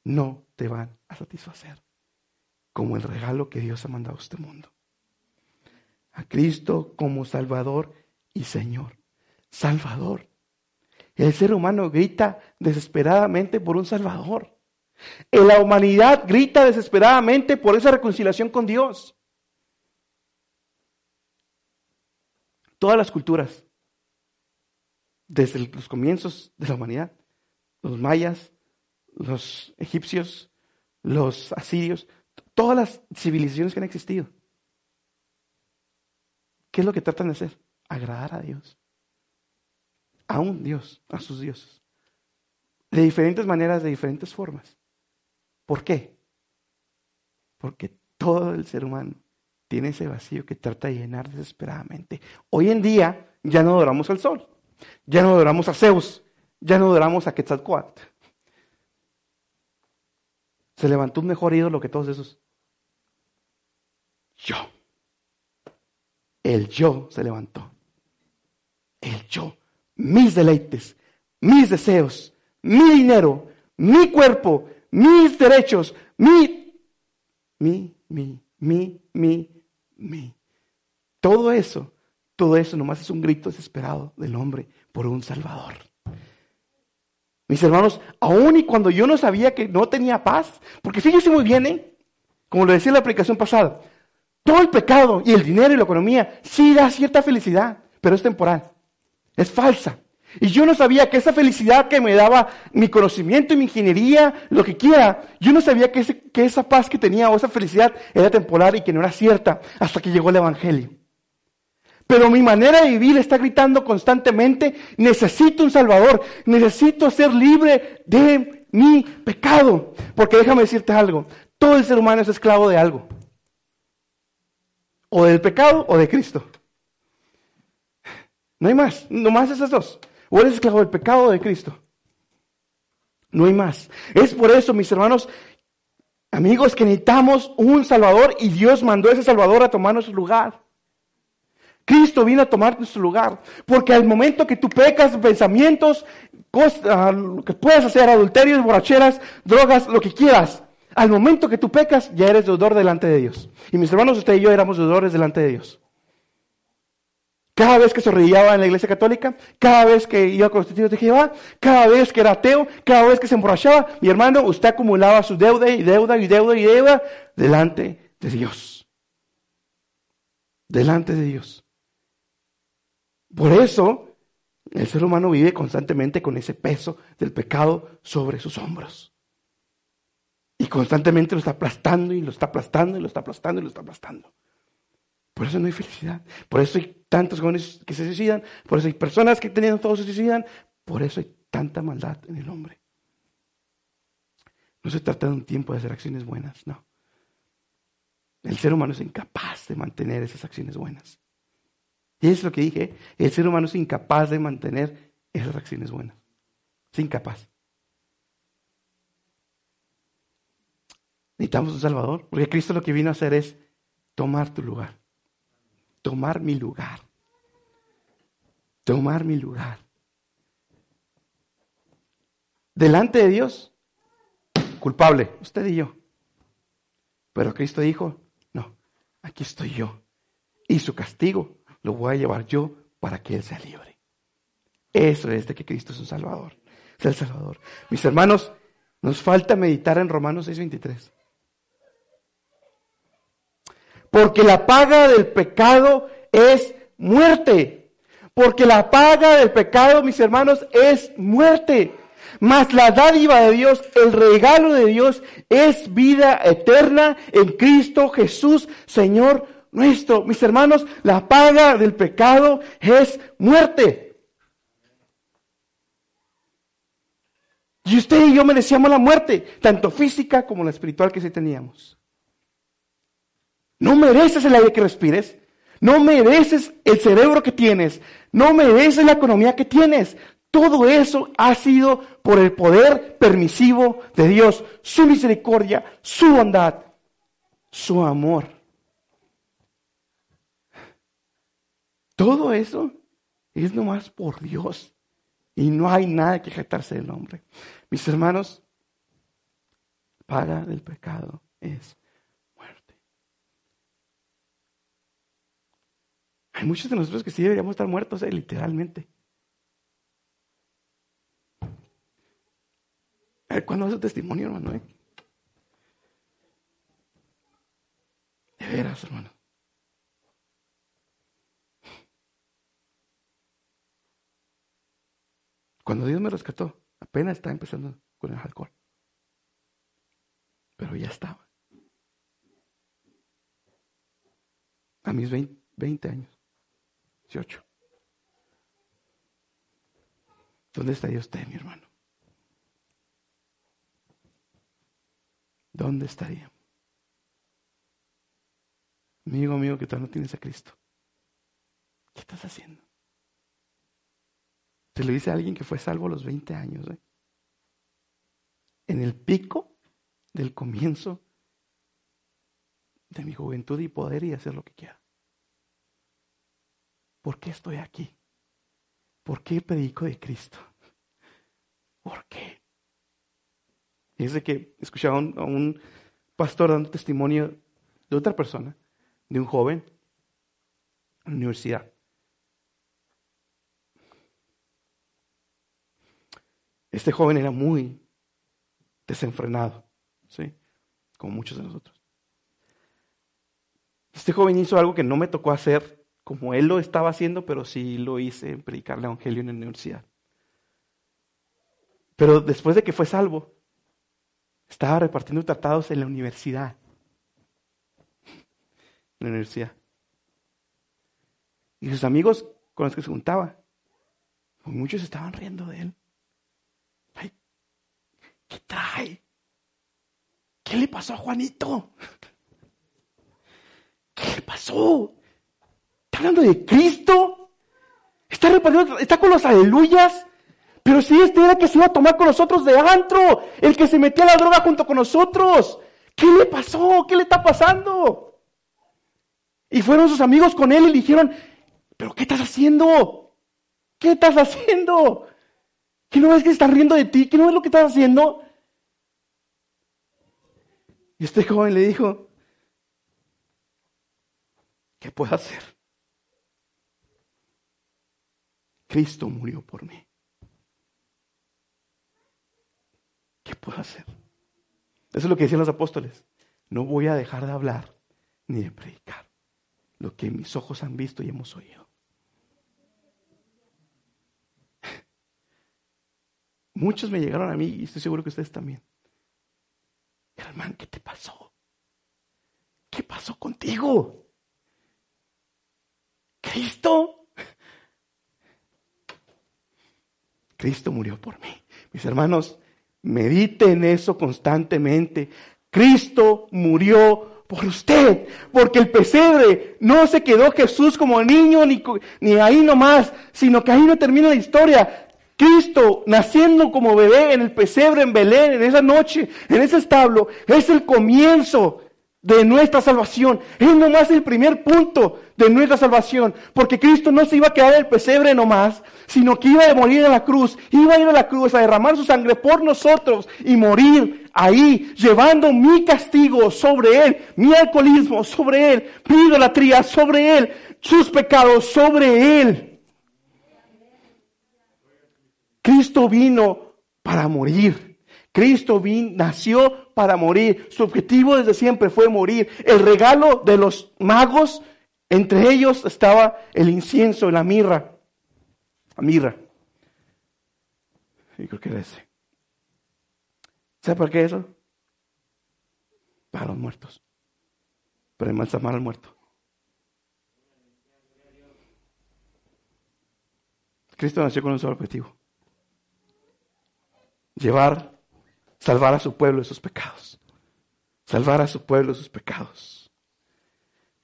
no te van a satisfacer como el regalo que Dios ha mandado a este mundo. A Cristo como Salvador y Señor. Salvador. El ser humano grita desesperadamente por un Salvador. La humanidad grita desesperadamente por esa reconciliación con Dios. Todas las culturas, desde los comienzos de la humanidad, los mayas, los egipcios, los asirios, todas las civilizaciones que han existido. ¿Qué es lo que tratan de hacer? Agradar a Dios. A un Dios, a sus dioses. De diferentes maneras, de diferentes formas. ¿Por qué? Porque todo el ser humano tiene ese vacío que trata de llenar desesperadamente. Hoy en día ya no adoramos al sol, ya no adoramos a Zeus, ya no adoramos a Quetzalcoatl. Se levantó un mejor ídolo que todos esos. Yo. El yo se levantó. El yo. Mis deleites, mis deseos, mi dinero, mi cuerpo, mis derechos, mi, mi, mi, mi, mi, mi. Todo eso, todo eso nomás es un grito desesperado del hombre por un Salvador. Mis hermanos, aún y cuando yo no sabía que no tenía paz, porque fíjense muy bien, ¿eh? como lo decía en la aplicación pasada, todo el pecado y el dinero y la economía sí da cierta felicidad, pero es temporal, es falsa. Y yo no sabía que esa felicidad que me daba mi conocimiento y mi ingeniería, lo que quiera, yo no sabía que, que esa paz que tenía o esa felicidad era temporal y que no era cierta hasta que llegó el Evangelio. Pero mi manera de vivir está gritando constantemente, necesito un Salvador, necesito ser libre de mi pecado. Porque déjame decirte algo, todo el ser humano es esclavo de algo. O del pecado o de Cristo. No hay más, no más esas dos. O eres esclavo del pecado o de Cristo. No hay más. Es por eso, mis hermanos, amigos, que necesitamos un Salvador y Dios mandó a ese Salvador a tomar nuestro lugar. Cristo vino a tomar nuestro lugar. Porque al momento que tú pecas, pensamientos, cosas, ah, que puedes hacer, adulterios, borracheras, drogas, lo que quieras, al momento que tú pecas, ya eres deudor delante de Dios. Y mis hermanos, usted y yo éramos deudores delante de Dios. Cada vez que se en la iglesia católica, cada vez que iba con los testigos de Jehová, cada vez que era ateo, cada vez que se emborrachaba, mi hermano, usted acumulaba su deuda y deuda y deuda y deuda delante de Dios. Delante de Dios. Por eso el ser humano vive constantemente con ese peso del pecado sobre sus hombros. Y constantemente lo está aplastando y lo está aplastando y lo está aplastando y lo está aplastando. Por eso no hay felicidad. Por eso hay tantos jóvenes que se suicidan. Por eso hay personas que teniendo todo se suicidan. Por eso hay tanta maldad en el hombre. No se trata de un tiempo de hacer acciones buenas, no. El ser humano es incapaz de mantener esas acciones buenas. Y es lo que dije, el ser humano es incapaz de mantener esas acciones buenas. Es incapaz. Necesitamos un Salvador, porque Cristo lo que vino a hacer es tomar tu lugar, tomar mi lugar, tomar mi lugar. Delante de Dios, culpable, usted y yo. Pero Cristo dijo, no, aquí estoy yo. Y su castigo lo voy a llevar yo para que Él sea libre. Eso es de que Cristo es un Salvador. Es el Salvador. Mis hermanos, nos falta meditar en Romanos 6:23. Porque la paga del pecado es muerte. Porque la paga del pecado, mis hermanos, es muerte. Mas la dádiva de Dios, el regalo de Dios es vida eterna en Cristo Jesús, Señor nuestro. Mis hermanos, la paga del pecado es muerte. Y usted y yo merecíamos la muerte, tanto física como la espiritual que sí teníamos. No mereces el aire que respires. No mereces el cerebro que tienes. No mereces la economía que tienes. Todo eso ha sido por el poder permisivo de Dios, su misericordia, su bondad, su amor. Todo eso es nomás por Dios. Y no hay nada que jactarse del hombre. Mis hermanos, paga del pecado es muerte. Hay muchos de nosotros que sí deberíamos estar muertos, eh, literalmente. A ver, ¿cuándo va su testimonio, hermano? Eh? De veras, hermano. Cuando Dios me rescató, apenas estaba empezando con el alcohol. Pero ya estaba. A mis 20, 20 años, 18. ¿Dónde estaría usted, mi hermano? ¿dónde estaríamos? Amigo mío que todavía no tienes a Cristo. ¿Qué estás haciendo? Se le dice a alguien que fue salvo a los 20 años. En el pico del comienzo de mi juventud y poder y hacer lo que quiera. ¿Por qué estoy aquí? ¿Por qué predico de Cristo? ¿Por qué? Fíjense que escuchaba a un, pastor dando testimonio de otra persona, de un joven en la universidad. Este joven era muy desenfrenado, ¿sí? Como muchos de nosotros. Este joven hizo algo que no me tocó hacer como él lo estaba haciendo, pero sí lo hice en predicar el Evangelio en la universidad. Pero después de que fue salvo, estaba repartiendo tratados en la universidad. En la universidad. Y sus amigos con los que se juntaba, pues muchos estaban riendo de él. ¿Qué trae? ¿Qué le pasó a Juanito? ¿Qué le pasó? ¿Está hablando de Cristo? ¿Está repartiendo, está con los aleluyas? Pero si este era el que se iba a tomar con nosotros de antro, el que se metía la droga junto con nosotros. ¿Qué le pasó? ¿Qué le está pasando? Y fueron sus amigos con él y le dijeron, ¿pero qué estás haciendo? ¿Qué estás haciendo? ¿Qué no ves que están riendo de ti? ¿Qué no ves lo que estás haciendo? Y este joven le dijo, ¿qué puedo hacer? Cristo murió por mí. ¿Qué puedo hacer? Eso es lo que decían los apóstoles. No voy a dejar de hablar ni de predicar lo que mis ojos han visto y hemos oído. Muchos me llegaron a mí y estoy seguro que ustedes también. Hermano, ¿qué te pasó? ¿Qué pasó contigo? ¿Cristo? Cristo murió por mí. Mis hermanos, Medite en eso constantemente. Cristo murió por usted, porque el pesebre no se quedó Jesús como niño ni, ni ahí nomás, sino que ahí no termina la historia. Cristo naciendo como bebé en el pesebre en Belén, en esa noche, en ese establo, es el comienzo de nuestra salvación. Es nomás el primer punto de nuestra salvación. Porque Cristo no se iba a quedar en el pesebre nomás, sino que iba a morir en la cruz. Iba a ir a la cruz a derramar su sangre por nosotros y morir ahí, llevando mi castigo sobre él, mi alcoholismo sobre él, mi idolatría sobre él, sus pecados sobre él. Cristo vino para morir. Cristo vino, nació para morir. Su objetivo desde siempre fue morir. El regalo de los magos, entre ellos estaba el incienso, la mirra. La mirra. Y creo que era ese. ¿Sabe por qué eso? Para los muertos. Para embalsamar al muerto. Cristo nació con un solo objetivo. Llevar salvar a su pueblo de sus pecados. Salvar a su pueblo de sus pecados.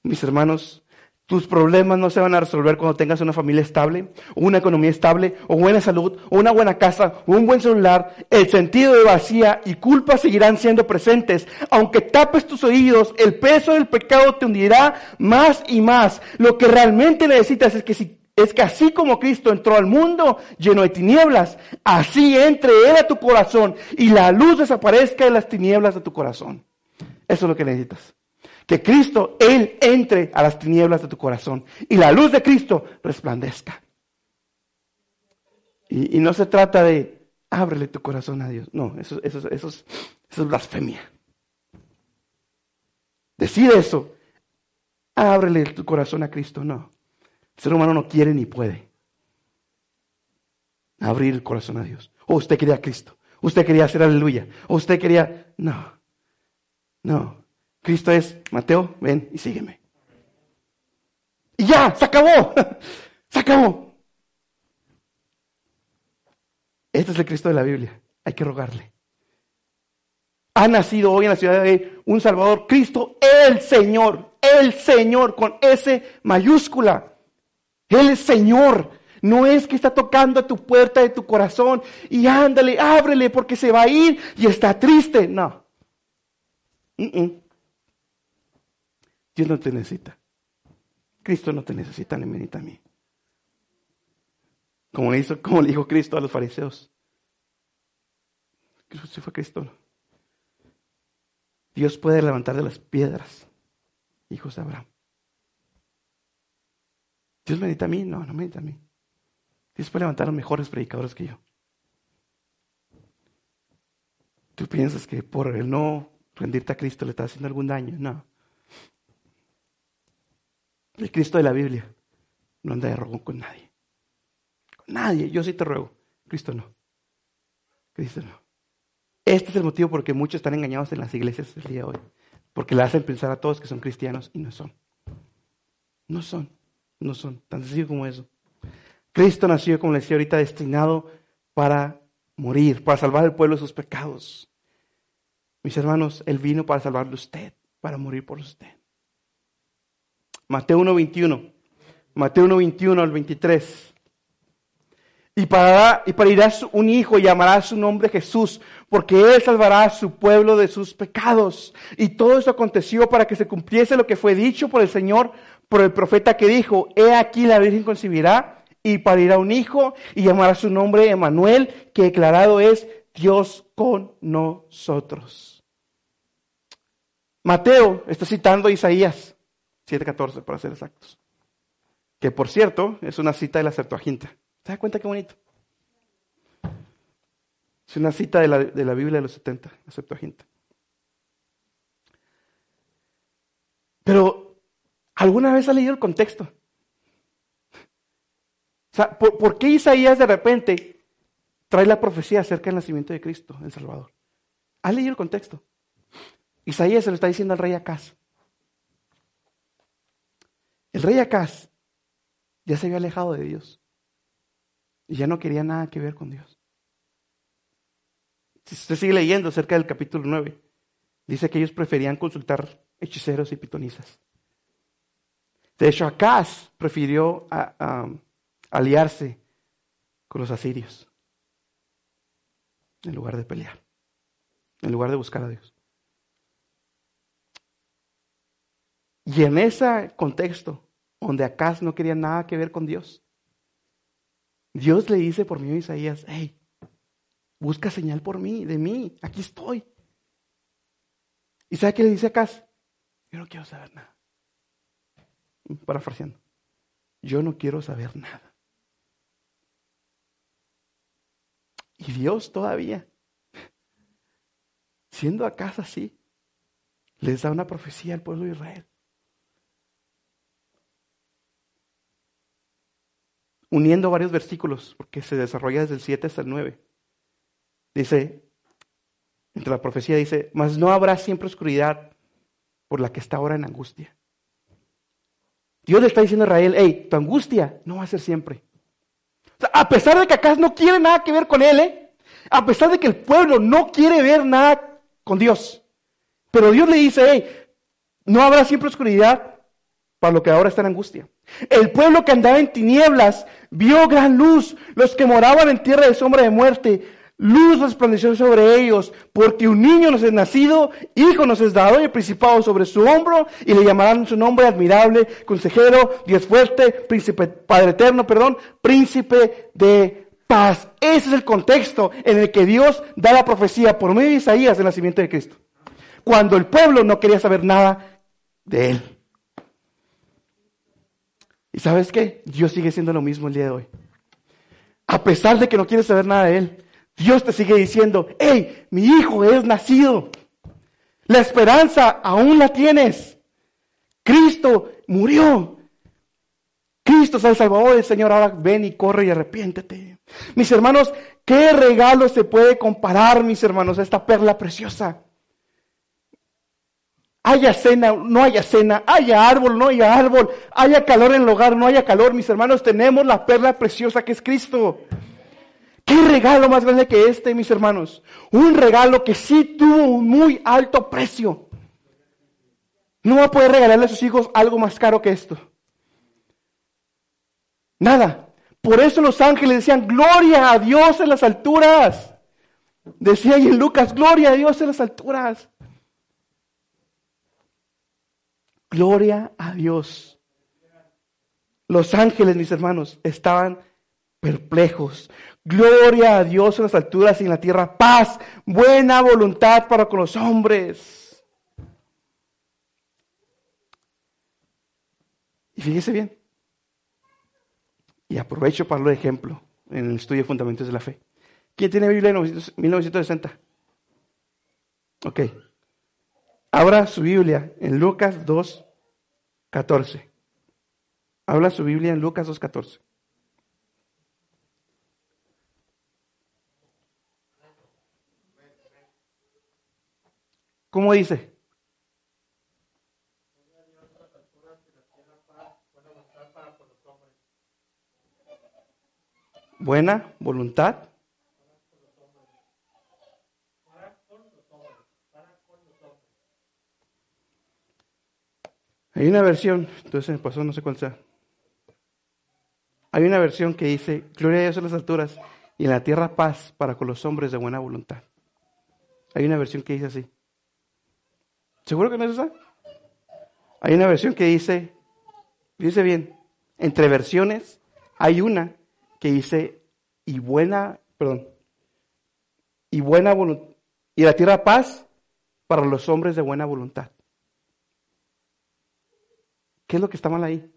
Mis hermanos, tus problemas no se van a resolver cuando tengas una familia estable, una economía estable, o buena salud, o una buena casa, o un buen celular. El sentido de vacía y culpa seguirán siendo presentes. Aunque tapes tus oídos, el peso del pecado te hundirá más y más. Lo que realmente necesitas es que si es que así como Cristo entró al mundo lleno de tinieblas, así entre Él a tu corazón y la luz desaparezca de las tinieblas de tu corazón. Eso es lo que necesitas. Que Cristo, Él entre a las tinieblas de tu corazón y la luz de Cristo resplandezca. Y, no se trata de ábrele tu corazón a Dios. No, eso, es, eso es blasfemia. Decide eso. Ábrele tu corazón a Cristo. No. El ser humano no quiere ni puede abrir el corazón a Dios. O usted quería a Cristo. Usted quería hacer aleluya. O usted quería... No. No. Cristo es, Mateo, ven y sígueme. Y ya, se acabó. se acabó. Este es el Cristo de la Biblia. Hay que rogarle. Ha nacido hoy en la ciudad de un Salvador, Cristo, el Señor, el Señor, con S mayúscula. Él es Señor. No es que está tocando a tu puerta de tu corazón y ándale, ábrele porque se va a ir y está triste. No. Dios no te necesita. Cristo no te necesita ni me necesita a mí. Como le, hizo, como le dijo Cristo a los fariseos. Cristo fue Cristo. Dios puede levantar de las piedras, hijos de Abraham. Dios me necesita a mí, no, no me necesita a mí. Dios puede levantar a mejores predicadores que yo. ¿Tú piensas que por el no rendirte a Cristo le estás haciendo algún daño? No. El Cristo de la Biblia no anda de robo con nadie. Con nadie. Yo sí te ruego. Cristo no. Cristo no. Este es el motivo por el que muchos están engañados en las iglesias el día de hoy. Porque le hacen pensar a todos que son cristianos y no son. No son. No son tan sencillo como eso. Cristo nació, como le decía ahorita, destinado para morir, para salvar al pueblo de sus pecados. Mis hermanos, Él vino para salvarle a usted, para morir por usted. Mateo 1.21. Mateo 1.21 al 23. Y para, y parirá un hijo y llamará su nombre Jesús, porque él salvará a su pueblo de sus pecados. Y todo eso aconteció para que se cumpliese lo que fue dicho por el Señor por el profeta que dijo, he aquí la Virgen concebirá y parirá un hijo y llamará su nombre Emanuel, que declarado es Dios con nosotros. Mateo está citando Isaías 7:14 para ser exactos. Que por cierto es una cita de la Septuaginta. ¿Se da cuenta qué bonito? Es una cita de la, de la Biblia de los 70, la Septuaginta. Pero ¿Alguna vez ha leído el contexto? O sea, ¿por, qué Isaías de repente trae la profecía acerca del nacimiento de Cristo, el Salvador? ¿Ha leído el contexto? Isaías se lo está diciendo al rey Acaz. El rey Acaz ya se había alejado de Dios y ya no quería nada que ver con Dios. Si usted sigue leyendo acerca del capítulo 9, dice que ellos preferían consultar hechiceros y pitonizas. De hecho, Acaz prefirió aliarse con los asirios en lugar de pelear, en lugar de buscar a Dios. Y en ese contexto, donde Acaz no quería nada que ver con Dios, Dios le dice por mí a Isaías, hey, busca señal por mí, de mí, aquí estoy. ¿Y sabe qué le dice Acaz? Yo no quiero saber nada. Parafraseando. Yo no quiero saber nada. Y Dios todavía, siendo acaso así, les da una profecía al pueblo de Israel. Uniendo varios versículos, porque se desarrolla desde el 7 hasta el 9. Dice, entre la profecía dice, mas no habrá siempre oscuridad por la que está ahora en angustia. Dios le está diciendo a Israel, hey, tu angustia no va a ser siempre a pesar de que acá no quiere nada que ver con él, ¿eh? a pesar de que el pueblo no quiere ver nada con Dios. Pero Dios le dice, hey, no habrá siempre oscuridad para lo que ahora está en angustia. El pueblo que andaba en tinieblas vio gran luz. Los que moraban en tierra de sombra de muerte Luz resplandeció sobre ellos, porque un niño nos es nacido, hijo nos es dado y el principado sobre su hombro, y le llamarán su nombre admirable, consejero, Dios fuerte, príncipe, Padre eterno, perdón, príncipe de paz. Ese es el contexto en el que Dios da la profecía por medio de Isaías del nacimiento de Cristo. Cuando el pueblo no quería saber nada de él. ¿Y sabes qué? Dios sigue siendo lo mismo el día de hoy. A pesar de que no quiere saber nada de él, Dios te sigue diciendo, hey, mi hijo es nacido. La esperanza aún la tienes. Cristo murió. Cristo es el Salvador del Señor. Ahora ven y corre y arrepiéntete. Mis hermanos, ¿qué regalo se puede comparar, mis hermanos, a esta perla preciosa? Haya cena, no haya cena, haya árbol, no haya árbol, haya calor en el hogar, no haya calor, mis hermanos, tenemos la perla preciosa que es Cristo. ¿Qué regalo más grande que este, mis hermanos? Un regalo que sí tuvo un muy alto precio. No va a poder regalarle a sus hijos algo más caro que esto. Nada. Por eso los ángeles decían, gloria a Dios en las alturas. Decía ahí en Lucas, gloria a Dios en las alturas. Gloria a Dios. Los ángeles, mis hermanos, estaban perplejos. Gloria a Dios en las alturas y en la tierra. Paz, buena voluntad para con los hombres. Y fíjese bien. Y aprovecho para lo de ejemplo en el estudio de Fundamentos de la Fe. ¿Quién tiene Biblia en 1960? Ok. Abra su Biblia en Lucas 2, 14. Habla su Biblia en Lucas 2, ¿Cómo dice? Buena voluntad. Hay una versión, entonces me pasó, no sé cuál sea. Hay una versión que dice, gloria a Dios en las alturas y en la tierra paz para con los hombres de buena voluntad. Hay una versión que dice así. ¿Seguro que no es esa? Hay una versión que dice, dice bien, entre versiones hay una que dice, y buena, perdón, y buena voluntad, y la tierra paz para los hombres de buena voluntad. ¿Qué es lo que está mal ahí?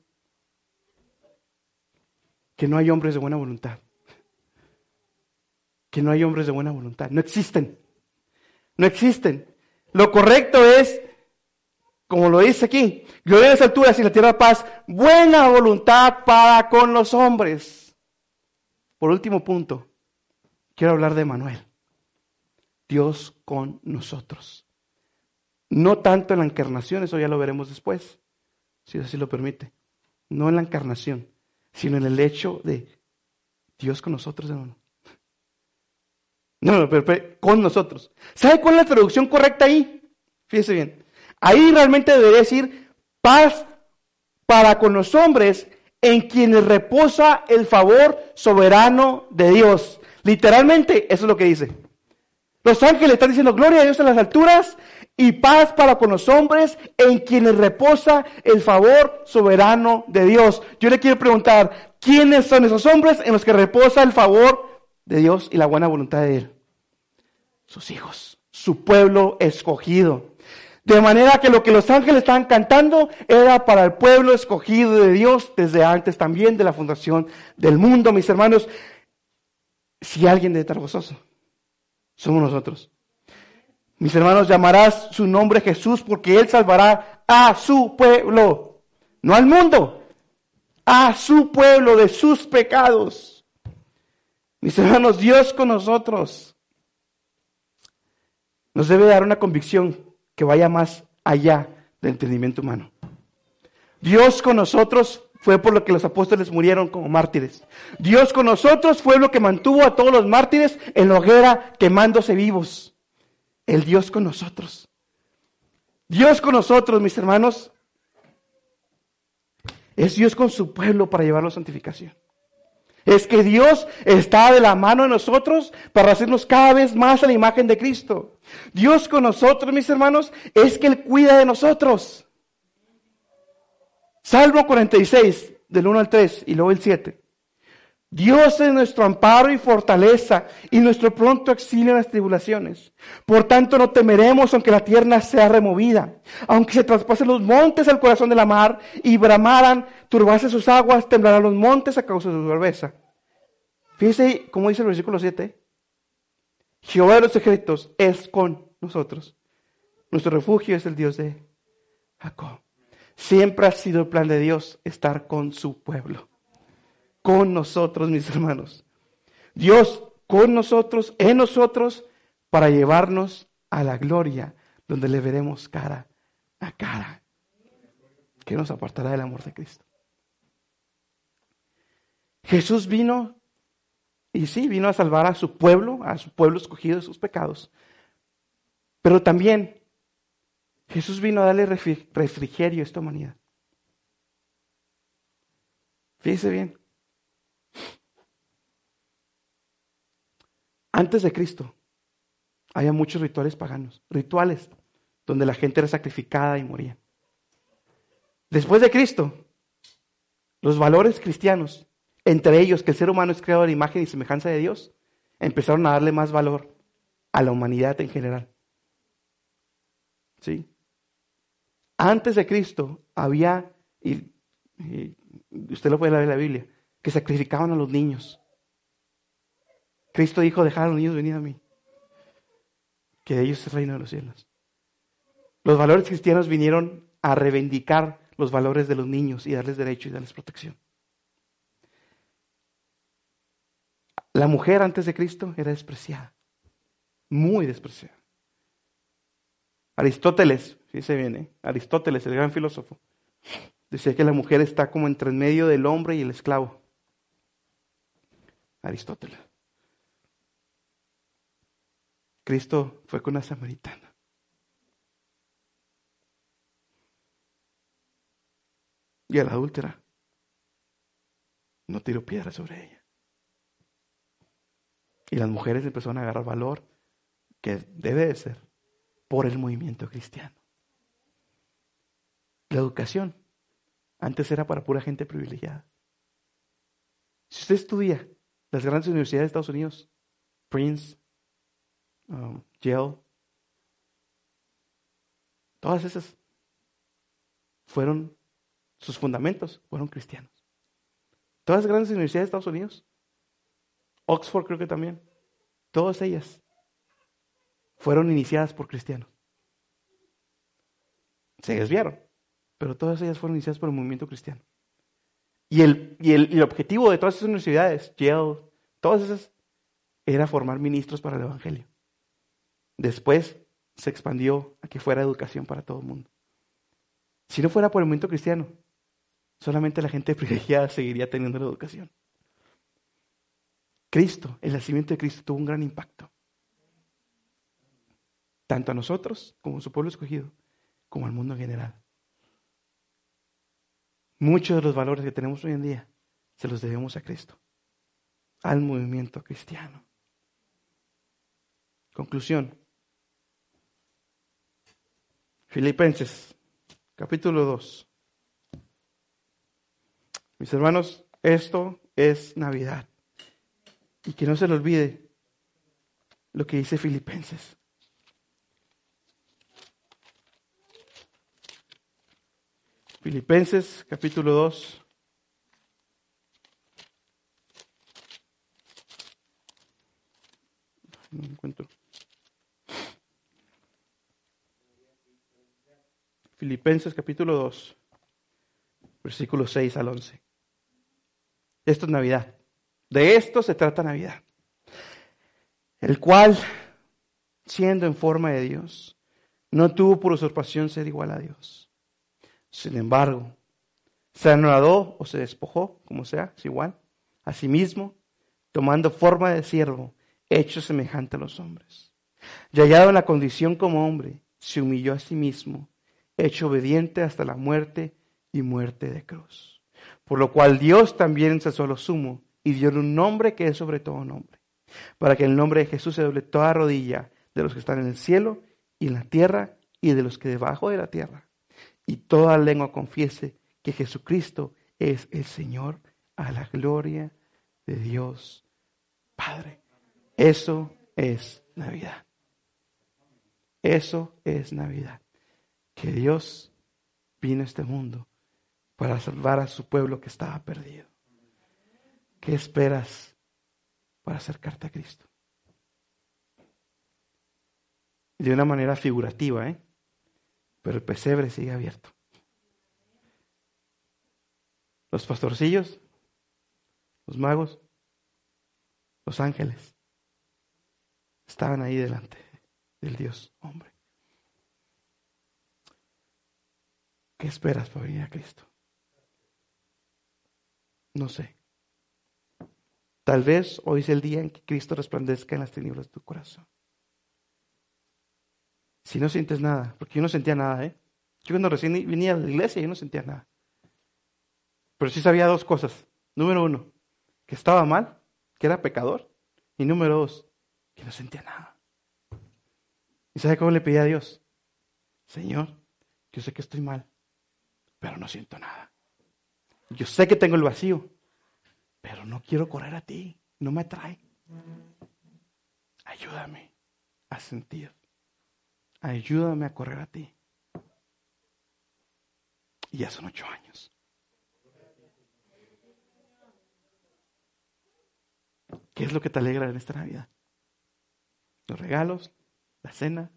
Que no hay hombres de buena voluntad. Que no hay hombres de buena voluntad. No existen. No existen. Lo correcto es, como lo dice aquí, gloria en las alturas y la tierra paz, buena voluntad para con los hombres. Por último punto, quiero hablar de Manuel. Dios con nosotros. No tanto en la encarnación, eso ya lo veremos después, si así lo permite. No en la encarnación, sino en el hecho de Dios con nosotros, hermano. No, pero, con nosotros. ¿Sabe cuál es la traducción correcta ahí? Fíjese bien. Ahí realmente debería decir paz para con los hombres en quienes reposa el favor soberano de Dios. Literalmente, eso es lo que dice. Los ángeles están diciendo gloria a Dios en las alturas y paz para con los hombres en quienes reposa el favor soberano de Dios. Yo le quiero preguntar, ¿quiénes son esos hombres en los que reposa el favor de Dios y la buena voluntad de Él? Sus hijos, su pueblo escogido. De manera que lo que los ángeles estaban cantando era para el pueblo escogido de Dios desde antes también de la fundación del mundo, mis hermanos. Si alguien debe estar gozoso somos nosotros. Mis hermanos, llamarás su nombre Jesús porque Él salvará a su pueblo, no al mundo, a su pueblo de sus pecados. Mis hermanos, Dios con nosotros nos debe dar una convicción que vaya más allá del entendimiento humano. Dios con nosotros fue por lo que los apóstoles murieron como mártires. Dios con nosotros fue lo que mantuvo a todos los mártires en la hoguera quemándose vivos. El Dios con nosotros. Dios con nosotros, mis hermanos, es Dios con su pueblo para llevarlo a santificación. Es que Dios está de la mano de nosotros para hacernos cada vez más a la imagen de Cristo. Dios con nosotros, mis hermanos, es que Él cuida de nosotros. Salmo 46, del 1 al 3 y luego el 7. Dios es nuestro amparo y fortaleza y nuestro pronto auxilio en las tribulaciones. Por tanto, no temeremos aunque la tierra sea removida, aunque se traspasen los montes al corazón de la mar y bramaran, turbase sus aguas, temblarán los montes a causa de su braveza. Fíjense cómo dice el versículo 7. Jehová de los ejércitos es con nosotros. Nuestro refugio es el Dios de Jacob. Siempre ha sido el plan de Dios estar con su pueblo, con nosotros, mis hermanos. Dios con nosotros, en nosotros, para llevarnos a la gloria, donde le veremos cara a cara. Que nos apartará del amor de Cristo. Jesús vino, y sí, vino a salvar a su pueblo, a su pueblo escogido de sus pecados. Pero también Jesús vino a darle refrigerio a esta humanidad. Fíjese bien. Antes de Cristo, había muchos rituales paganos, rituales donde la gente era sacrificada y moría. Después de Cristo, los valores cristianos, entre ellos que el ser humano es creado la imagen y semejanza de Dios, empezaron a darle más valor a la humanidad en general. ¿Sí? Antes de Cristo había, y, usted lo puede leer en la Biblia, que sacrificaban a los niños. Cristo dijo, dejar a los niños venir a mí, que de ellos es el reino de los cielos. Los valores cristianos vinieron a reivindicar los valores de los niños y darles derecho y darles protección. La mujer antes de Cristo era despreciada, muy despreciada. Aristóteles, se viene, Aristóteles, el gran filósofo, decía que la mujer está como entre medio del hombre y el esclavo. Aristóteles. Cristo fue con una samaritana. Y a la adúltera no tiró piedra sobre ella. Y las mujeres empezaron a agarrar valor que debe de ser por el movimiento cristiano. La educación antes era para pura gente privilegiada. Si usted estudia las grandes universidades de Estados Unidos, Prince, um, Yale, todas esas fueron, sus fundamentos fueron cristianos. Todas las grandes universidades de Estados Unidos, Oxford creo que también, todas ellas fueron iniciadas por cristianos. Se desviaron, pero todas ellas fueron iniciadas por el movimiento cristiano. Y el, y el, objetivo de todas esas universidades, Yale, todas esas, era formar ministros para el Evangelio. Después se expandió a que fuera educación para todo el mundo. Si no fuera por el movimiento cristiano, solamente la gente privilegiada seguiría teniendo la educación. Cristo, el nacimiento de Cristo tuvo un gran impacto tanto a nosotros como a su pueblo escogido, como al mundo en general. Muchos de los valores que tenemos hoy en día se los debemos a Cristo, al movimiento cristiano. Conclusión. Filipenses, capítulo 2. Mis hermanos, esto es Navidad. Y que no se le olvide lo que dice Filipenses. Filipenses capítulo 2. No encuentro. Filipenses capítulo 2, versículos 6 al 11. Esto es Navidad. De esto se trata Navidad. El cual, siendo en forma de Dios, no tuvo por usurpación ser igual a Dios sin embargo, se anonadó o se despojó, como sea, es igual, a sí mismo, tomando forma de siervo, hecho semejante a los hombres. Y hallado en la condición como hombre, se humilló a sí mismo, hecho obediente hasta la muerte y muerte de cruz. Por lo cual Dios también ensalzó lo sumo y dio un nombre que es sobre todo nombre, para que en el nombre de Jesús se doble toda rodilla de los que están en el cielo y en la tierra y de los que debajo de la tierra y toda lengua confiese que Jesucristo es el Señor a la gloria de Dios Padre. Eso es Navidad. Eso es Navidad. Que Dios vino a este mundo para salvar a su pueblo que estaba perdido. ¿Qué esperas para acercarte a Cristo? De una manera figurativa, ¿eh? pero el pesebre sigue abierto. Los pastorcillos, los magos, los ángeles estaban ahí delante del Dios hombre. ¿Qué esperas para venir a Cristo? No sé. Tal vez hoy es el día en que Cristo resplandezca en las tinieblas de tu corazón. Si no sientes nada, porque yo no sentía nada, ¿eh? Yo cuando recién venía a la iglesia yo no sentía nada. Pero sí sabía dos cosas. Número uno, que estaba mal, que era pecador. Y número dos, que no sentía nada. ¿Y sabe cómo le pedí a Dios? Señor, yo sé que estoy mal, pero no siento nada. Yo sé que tengo el vacío, pero no quiero correr a ti. No me atrae. Ayúdame a sentir ayúdame a correr a ti. Y ya son ocho años. ¿Qué es lo que te alegra en esta Navidad? Los regalos, la cena.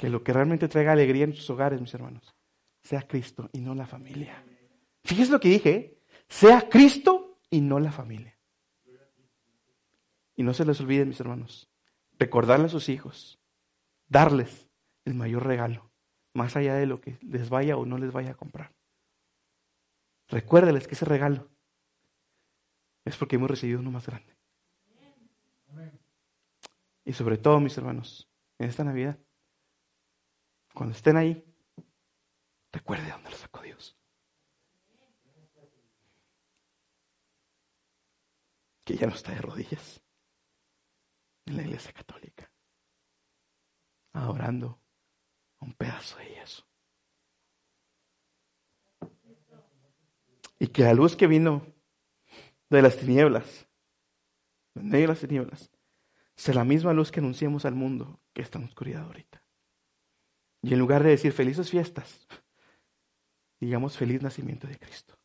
Que lo que realmente traiga alegría en sus hogares, mis hermanos, sea Cristo y no la familia. Fíjese lo que dije, ¿eh? sea Cristo y no la familia. Y no se les olvide, mis hermanos, recordarle a sus hijos, darles el mayor regalo, más allá de lo que les vaya o no les vaya a comprar. Recuérdeles que ese regalo es porque hemos recibido uno más grande. Y sobre todo, mis hermanos, en esta Navidad, cuando estén ahí, recuerde dónde lo sacó Dios. Que ya no está de rodillas en la iglesia católica, adorando un pedazo de yeso. Y que la luz que vino de las tinieblas, de de las tinieblas, sea la misma luz que anunciamos al mundo que está en oscuridad ahorita. Y en lugar de decir felices fiestas, digamos feliz nacimiento de Cristo.